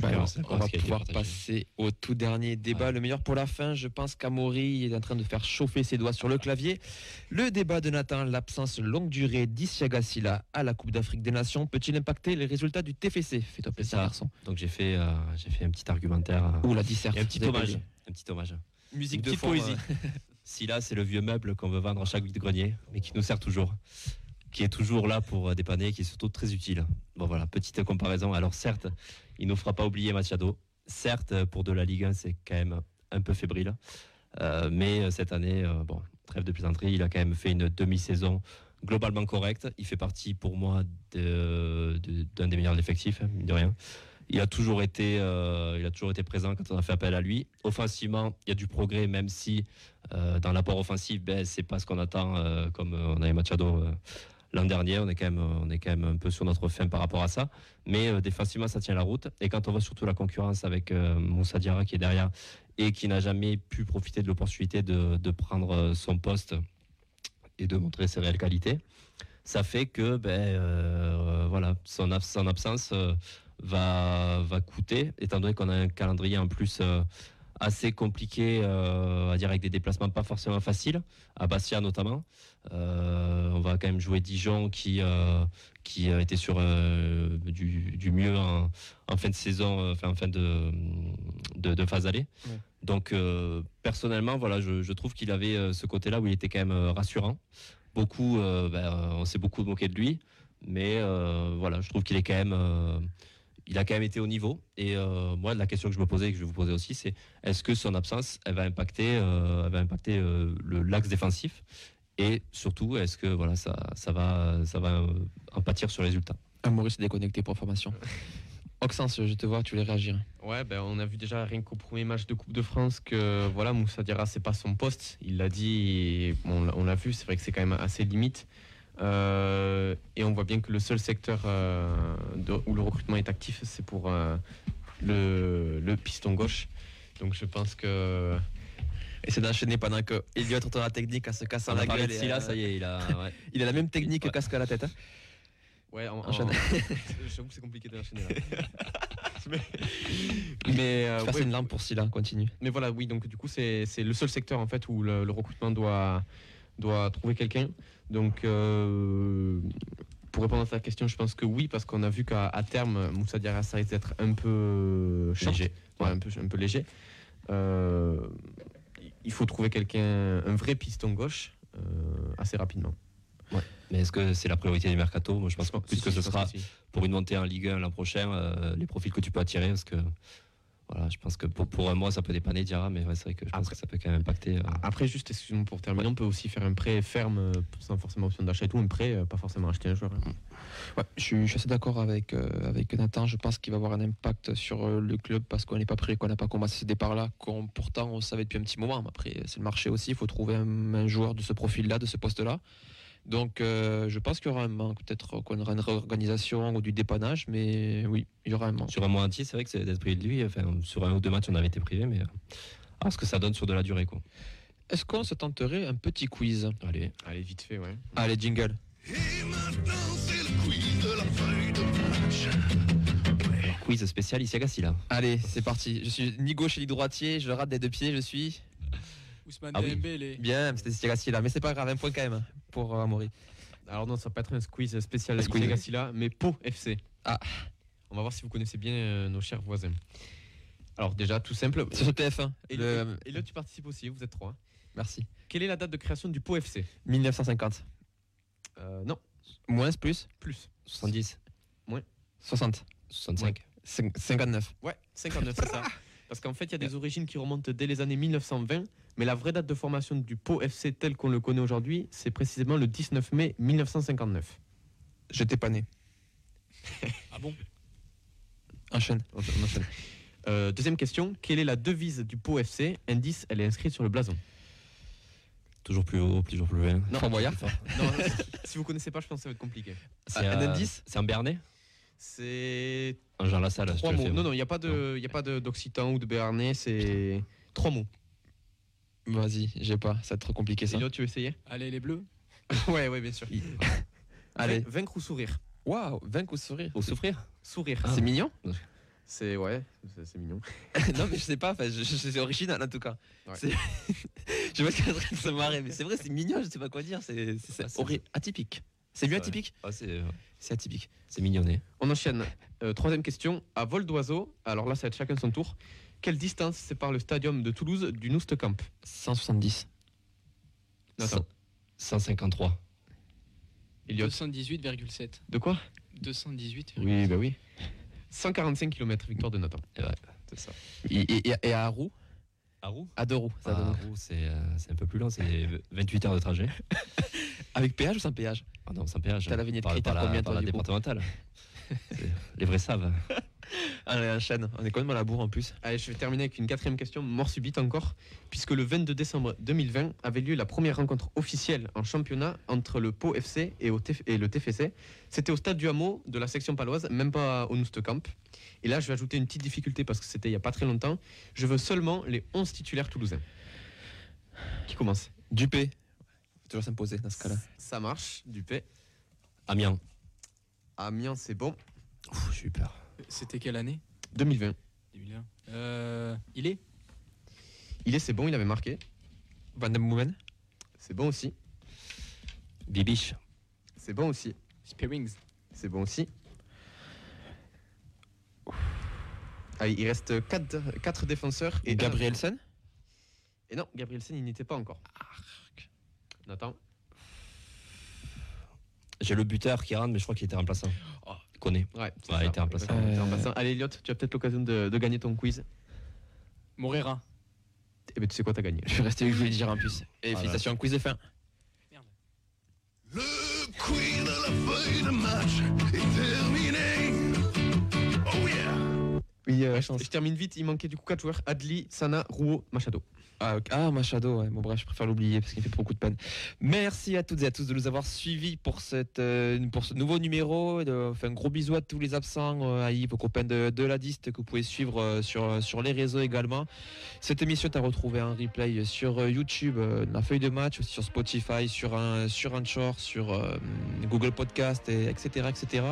Bah alors, on va pouvoir passer au tout dernier débat, le meilleur pour la fin. Je pense qu'Amaury est en train de faire chauffer ses doigts sur le clavier. Le débat de Nathan, l'absence longue durée d'Isiaga Silla à la Coupe d'Afrique des Nations, peut-il impacter les résultats du TFC Fais-toi plaisir, garçon. Donc j'ai fait, euh, j'ai fait un petit argumentaire. euh, Ou la disserte. un petit hommage. Un petit hommage. Musique Une de petite fond, poésie. euh. si là, c'est le vieux meuble qu'on veut vendre à chaque vide-grenier, mais qui nous sert toujours. Qui est toujours là pour euh, dépanner, qui est surtout très utile. Bon voilà, petite comparaison. Alors certes, il ne nous fera pas oublier Machado. Certes, pour de la Ligue 1, c'est quand même un peu fébrile. Euh, mais euh, cette année, euh, bon, trêve de plaisanterie, il a quand même fait une demi-saison globalement correcte. Il fait partie pour moi d'un des meilleurs effectifs, hein, de rien. Il a toujours été, euh, il a toujours été présent quand on a fait appel à lui. Offensivement, il y a du progrès, même si euh, dans l'apport offensif, ben, c'est pas ce qu'on attend. euh, comme euh, on avait Machado euh, l'an dernier, on est quand même, on est quand un peu sur notre fin par rapport à ça. Mais euh, défensivement, ça tient la route. Et quand on voit surtout la concurrence avec euh, Moussa qui est derrière et qui n'a jamais pu profiter de l'opportunité de, prendre euh, son poste et de montrer ses réelles qualités, ça fait que ben, euh, voilà, son, ab- son absence euh, va, coûter, étant donné qu'on a un calendrier en plus assez compliqué, euh, à dire avec des déplacements pas forcément faciles, à Bastia notamment. Euh, on va quand même jouer Dijon qui, euh, qui a été sur euh, du, du mieux en, en fin de saison, euh, enfin en fin de, de, de phase aller. Ouais. Donc euh, personnellement, voilà, je, je trouve qu'il avait euh, ce côté-là où il était quand même euh, rassurant. Beaucoup, euh, ben, euh, on s'est beaucoup moqué de lui, mais euh, voilà, je trouve qu'il est quand même, euh, il a quand même été au niveau. Et euh, moi, la question que je me posais et que je vais vous poser aussi, c'est est-ce que son absence, elle va impacter, euh, elle va impacter euh, le l'axe défensif? Et surtout, est-ce que voilà, ça, ça va, ça va euh, en pâtir sur le résultat Amaury s'est déconnecté pour formation. Oxens, je te vois, tu voulais réagir. Ouais, ben, on a vu déjà rien qu'au premier match de Coupe de France que voilà, Moussa Diarra, c'est pas son poste. Il l'a dit, et on, l'a- on l'a vu, c'est vrai que c'est quand même assez limite. Euh, et on voit bien que le seul secteur euh, de- où le recrutement est actif, c'est pour euh, le, le piston gauche. Donc je pense que. Essaie d'enchaîner pendant que Elliot retourne à la technique en se cassant la gueule. de et, euh, ça y est, il a, ouais. il a la même technique que Ouais. casque à la tête. hein. Ouais, en, en- Enchaîne. j'avoue que c'est compliqué d'enchaîner là. mais mais, euh, ouais, une lampe pour Silla, continue. Mais voilà, oui, donc du coup, c'est c'est le seul secteur en fait où le, le recrutement doit, doit trouver quelqu'un. Donc, euh, pour répondre à ta question, je pense que oui, parce qu'on a vu qu'à terme, Moussa Diarra, ça risque d'être un peu short. Léger. Ouais, un, peu, un peu léger. Euh, il faut trouver quelqu'un, un vrai piston gauche, euh, assez rapidement. Mais est-ce que c'est la priorité du mercato Moi, je pense que plus Si, que si, ce pense sera que si. pour une montée en Ligue 1 l'an prochain, euh, les profils que tu peux attirer, parce que Voilà, je pense que pour, pour un mois, ça peut dépanner Diarra, mais ouais, c'est vrai que je pense que ça peut quand même impacter. euh, Après, juste, excuse-moi pour terminer, on peut aussi faire un prêt ferme euh, sans forcément option d'achat et tout, un prêt, euh, pas forcément acheter un joueur. hein. Ouais, je suis, je suis assez d'accord avec, euh, avec Nathan. Je pense qu'il va avoir un impact sur euh, le club parce qu'on n'est pas prêt, qu'on n'a pas commencé ce départ-là, qu'on pourtant on savait depuis un petit moment. Après, c'est le marché aussi. Il faut trouver un, un joueur de ce profil-là, de ce poste-là. Donc, euh, je pense qu'il y aura un manque. Peut-être qu'on aura une réorganisation ou du dépannage, mais oui, il y aura un manque. Sur un mois entier, c'est vrai que c'est d'être privé de lui. Enfin, sur un ou deux matchs, on avait été privé, mais euh, ah, ce que ça donne sur de la durée, quoi. Est-ce qu'on se tenterait un petit quiz? Allez, Allez, vite fait, ouais. Allez, jingle. alors, quiz spécial ici à Gassi, là. Allez, c'est parti. Je suis ni gauche ni droitier. Je rate des deux pieds. Je suis Ousmane Ah oui. Bien. C'était Stiagassi là, mais c'est pas grave. Un point quand même pour euh, Amaury. Alors non, ça va pas être un squeeze spécial. Gassila, mais Pau FC. Ah. On va voir si vous connaissez bien euh, nos chers voisins. Alors déjà, tout simple. C'est sur TF1. Et, le- et là, tu participes aussi, vous êtes trois. hein. Merci. Quelle est la date de création du Pau FC 1950. Euh, Non, Moins plus? Plus. 70, 60. 65. Cin- 59. Ouais, 59, c'est ça. Parce qu'en fait, il y a des origines qui remontent dès les années 1920, mais la vraie date de formation du Pau FC tel qu'on le connaît aujourd'hui, c'est précisément le 19 mai 1959. J'étais pas né. Ah bon Enchaîne. Enchaîne. Euh, deuxième question, quelle est la devise du Pau FC Indice, elle est inscrite sur le blason. Toujours plus haut, toujours plus loin. Non. Fort Boyard. Non, si vous connaissez pas, je pense que ça va être compliqué. C'est un euh, indice? C'est un Bernet C'est Un Jean Lassalle, je te trois le mots. fais, Non, non, il n'y a pas de, y a pas de- d'occitan ou de béarnais, c'est trois mots. Vas-y, j'ai pas. Ça va être trop compliqué ça. Tu veux essayer? Allez, les bleus. Ouais, ouais, bien sûr. Allez. Vain- Vaincre ou sourire? Waouh, vaincre ou sourire Ou souffrir Sourire. C'est mignon? C'est ouais, c'est c'est mignon. Non, mais je sais pas. enfin, je- je- C'est original en tout cas. Ouais. C'est- je vois qu'il est en train de se marrer, mais c'est vrai, c'est mignon. Je sais pas quoi dire. C'est c'est- Ah, atypique. C'est mieux atypique Ah, c'est euh, C'est atypique. c'est mignonné. On enchaîne. Euh, troisième question. À vol d'oiseau, alors là, ça va être chacun son tour. Quelle distance sépare le stadium de Toulouse du Noustecamp 170. Nathan. 153. Elliot. 218,7. De quoi? 218. Oui, bah oui. 145 km, victoire de Nathan. Et ouais. C'est ça. Et, et- et- et à Roux? À Roux À deux roues. ça À Roux, c'est euh, c'est un peu plus long, c'est 28 heures de trajet. Avec péage ou sans péage? Ah non, sans péage. T'as la vignette par, critère par la, combien, par la départementale. Les vrais savent. Allez, enchaîne. On est quand même à la bourre en plus. Allez, je vais terminer avec une quatrième question, mort subite encore, puisque le 22 décembre 2020 avait lieu la première rencontre officielle en championnat entre le Pau FC et, au TF et le TFC. C'était au stade du Hameau de la section paloise, même pas au Noustecamp. Et là, je vais ajouter une petite difficulté parce que c'était il n'y a pas très longtemps. Je veux seulement les 11 titulaires toulousains. Qui commence? Dupé. Faut toujours s'imposer dans ce cas-là. Ça marche, Dupé. Amiens. Amiens, c'est bon. Ouf, j'ai eu peur. C'était quelle année 2020. 2001. Euh, il est Il est, c'est bon, il avait marqué. Van Boomen. C'est bon aussi. Bibiche. C'est bon aussi. Spearings. C'est bon aussi. Allez, il reste 4, défenseurs. Et Gabrielsen. Et non, Gabrielsen, il n'était pas encore. Nathan. J'ai le buteur qui rentre, mais je crois qu'il était remplaçant. Connaît. Ouais, c'est Ouais, ça. était Euh. remplaçant. Allez, Elliot, tu as peut-être l'occasion de, de gagner ton quiz. Morera. Eh ben, tu sais quoi, t'as gagné. Je suis resté je voulais dire en plus. Et Voilà. félicitations, quiz de fin. Le quiz de la feuille de match est terminé. Oh yeah! Oui, euh, Je termine vite, il manquait du coup 4 joueurs Adli, Sana, Rouault, Machado. Ah, ah, Machado. Bon, bref, je préfère l'oublier parce qu'il fait beaucoup de peine. Merci à toutes et à tous de nous avoir suivis pour, cette, euh, pour ce nouveau numéro. De- enfin, un gros bisou à tous les absents, euh, à Yves, aux copains de, de la Diste que vous pouvez suivre euh, sur, sur les réseaux également. Cette émission est à retrouver en replay sur euh, YouTube, euh, la feuille de match, aussi sur Spotify, sur un sur Anchor, sur euh, Google Podcast, et etc. etc.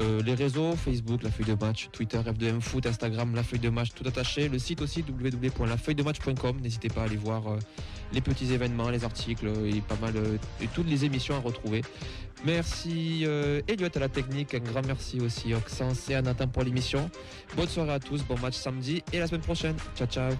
Euh, les réseaux, Facebook, la feuille de match, Twitter, F2M Foot, Instagram, la feuille de match, tout attaché. Le site aussi, www.lafeuilledematch.com. N'hésitez pas à aller voir euh, les petits événements, les articles euh, et pas mal et toutes les émissions à retrouver. Merci Elliot à la technique, un grand merci aussi Oxens et à Nathan pour l'émission. Bonne soirée à tous, bon match samedi et la semaine prochaine. Ciao. Ciao.